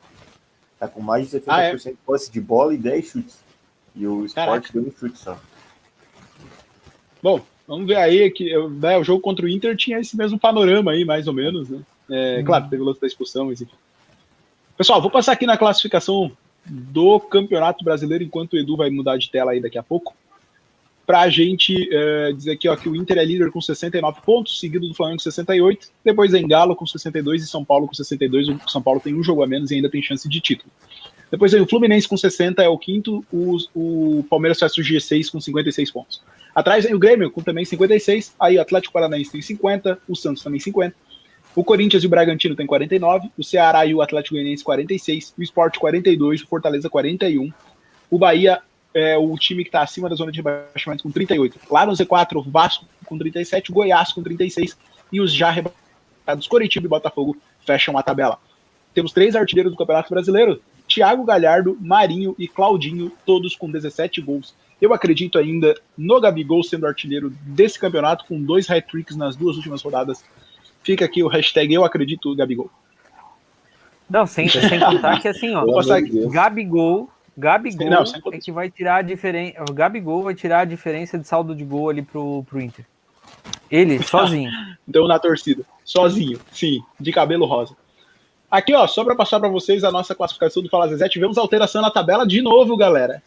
Tá com mais de 70% ah, é? de posse de bola e 10 chutes. E o esporte deu um chute só. Bom, vamos ver aí que né, o jogo contra o Inter tinha esse mesmo panorama aí, mais ou menos, né? É, hum. Claro, teve o lance da expulsão, mas enfim. Pessoal, vou passar aqui na classificação do Campeonato Brasileiro, enquanto o Edu vai mudar de tela aí daqui a pouco, para a gente é, dizer aqui ó, que o Inter é líder com 69 pontos, seguido do Flamengo com 68, depois em Galo com 62 e São Paulo com 62. O São Paulo tem um jogo a menos e ainda tem chance de título. Depois aí o Fluminense com 60 é o quinto, o, o Palmeiras faz o G6 com 56 pontos. Atrás vem o Grêmio com também 56, aí o Atlético Paranaense tem 50, o Santos também 50, o Corinthians e o Bragantino tem 49, o Ceará e o Atlético Goianiense 46, o Sport 42, o Fortaleza 41, o Bahia é o time que está acima da zona de rebaixamento com 38. Lá no Z4, o Vasco com 37, o Goiás com 36 e os já rebaixados Coritiba e Botafogo fecham a tabela. Temos três artilheiros do Campeonato Brasileiro: Thiago Galhardo, Marinho e Claudinho, todos com 17 gols. Eu acredito ainda no Gabigol sendo artilheiro desse campeonato, com dois hat-tricks nas duas últimas rodadas Fica aqui o hashtag Eu Acredito Gabigol. Não, sem, sem contar que assim, ó, Gabigol, Gabigol não, é que vai tirar a diferença. O Gabigol vai tirar a diferença de saldo de gol ali pro, pro Inter. Ele, sozinho. Deu na torcida. Sozinho, sim, de cabelo rosa. Aqui, ó, só para passar para vocês a nossa classificação do Fala Zezé, tivemos alteração na tabela de novo, galera.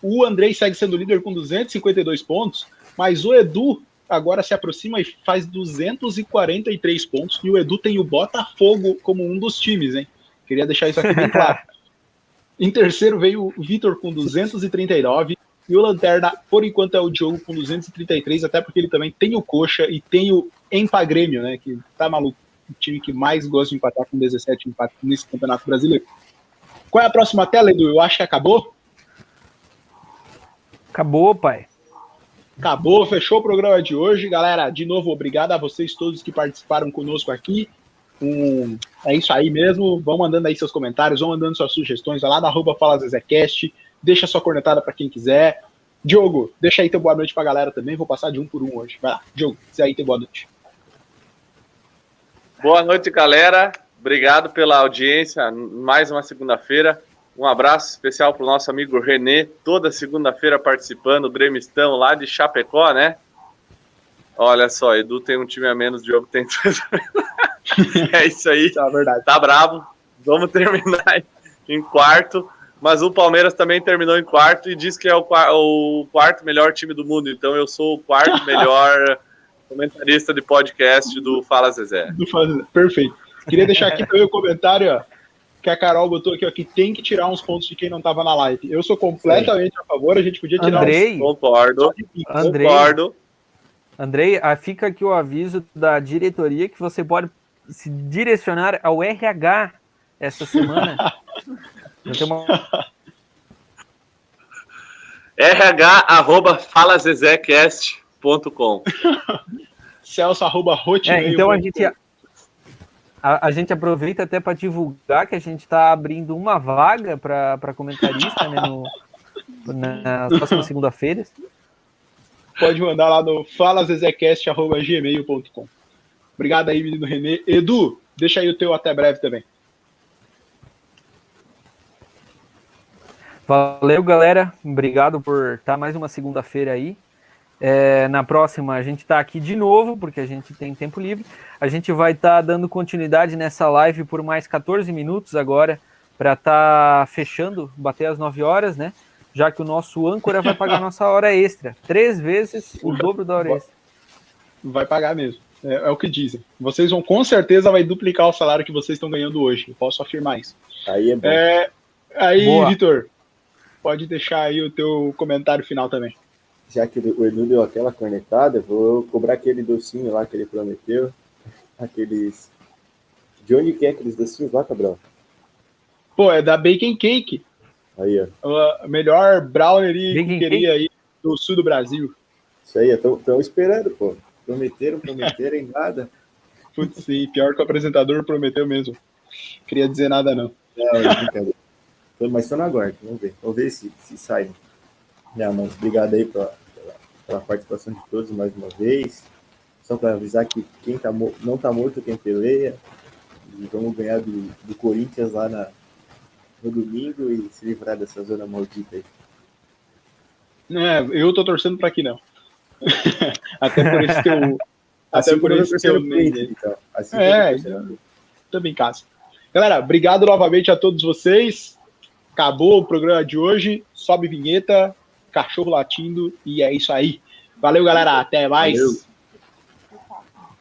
O Andrei segue sendo líder com 252 pontos, mas o Edu agora se aproxima e faz 243 pontos. E o Edu tem o Botafogo como um dos times, hein? Queria deixar isso aqui bem claro. em terceiro veio o Vitor com 239. E o Lanterna, por enquanto, é o Diogo com 233, até porque ele também tem o Coxa e tem o Empagrêmio, né? Que tá maluco. O time que mais gosta de empatar com 17 empates nesse Campeonato Brasileiro. Qual é a próxima tela, Edu? Eu acho que acabou. Acabou, pai. Acabou, fechou o programa de hoje. Galera, de novo, obrigado a vocês todos que participaram conosco aqui. Um, é isso aí mesmo. Vão mandando aí seus comentários, vão mandando suas sugestões. Vai lá na arroba Fala Zezecast. Deixa sua cornetada para quem quiser. Diogo, deixa aí teu boa noite pra galera também. Vou passar de um por um hoje. Vai lá, Diogo, se aí teu boa noite. Boa noite, galera. Obrigado pela audiência. Mais uma segunda-feira. Um abraço especial para o nosso amigo Renê, toda segunda-feira participando, o gremistão lá de Chapecó, né? Olha só, Edu tem um time a menos, Diogo tem. é isso aí. Tá, verdade. tá bravo. Vamos terminar em quarto. Mas o Palmeiras também terminou em quarto e diz que é o, o quarto melhor time do mundo. Então eu sou o quarto melhor comentarista de podcast do Fala Zezé. Do Fala Zezé. Perfeito. Queria deixar aqui também o comentário, ó que a Carol botou aqui, ó, que tem que tirar uns pontos de quem não estava na live. Eu sou completamente Sim. a favor, a gente podia tirar Andrei, uns... Concordo, Andrei, concordo. Andrei, ah, fica aqui o aviso da diretoria que você pode se direcionar ao RH essa semana. uma... RH arroba falazezecast.com Celso arroba é, Então a gente a, a gente aproveita até para divulgar que a gente está abrindo uma vaga para comentarista né, no, na próxima segunda-feira. Pode mandar lá no falazezecast.gmail.com. Obrigado aí, menino Renê. Edu, deixa aí o teu até breve também. Valeu, galera. Obrigado por estar mais uma segunda-feira aí. É, na próxima a gente está aqui de novo, porque a gente tem tempo livre. A gente vai estar tá dando continuidade nessa live por mais 14 minutos agora, para estar tá fechando, bater as 9 horas, né? Já que o nosso âncora vai pagar nossa hora extra. Três vezes o dobro da hora extra. Vai pagar mesmo. É, é, o que dizem. Vocês vão, com certeza, vai duplicar o salário que vocês estão ganhando hoje. Eu posso afirmar isso. Aí é bom. É, aí, Vitor, pode deixar aí o teu comentário final também. Já que o Edu deu aquela cornetada, vou cobrar aquele docinho lá que ele prometeu. Aqueles. De onde que é aqueles docinhos lá, Cabral? Pô, é da Bacon Cake. Aí, ó. A melhor brownie que queria aí do sul do Brasil. Isso aí, estão esperando, pô. Prometeram, prometeram em nada. Putz, sim, pior que o apresentador prometeu mesmo. Queria dizer nada, não. Não, é brincadeira. Mas estou na guarda, vamos ver. Vamos ver se, se sai. Yeah, mas obrigado aí pela, pela, participação de todos mais uma vez. Só para avisar que quem tá, não está morto, quem peleia. E vamos ganhar do, do Corinthians lá na, no domingo e se livrar dessa zona maldita aí. É, eu tô torcendo para que não. até por esse teu. Assim até por esse teu então. assim é, também caso. Galera, obrigado novamente a todos vocês. Acabou o programa de hoje. Sobe vinheta, cachorro latindo e é isso aí. Valeu, galera. Até mais. Valeu.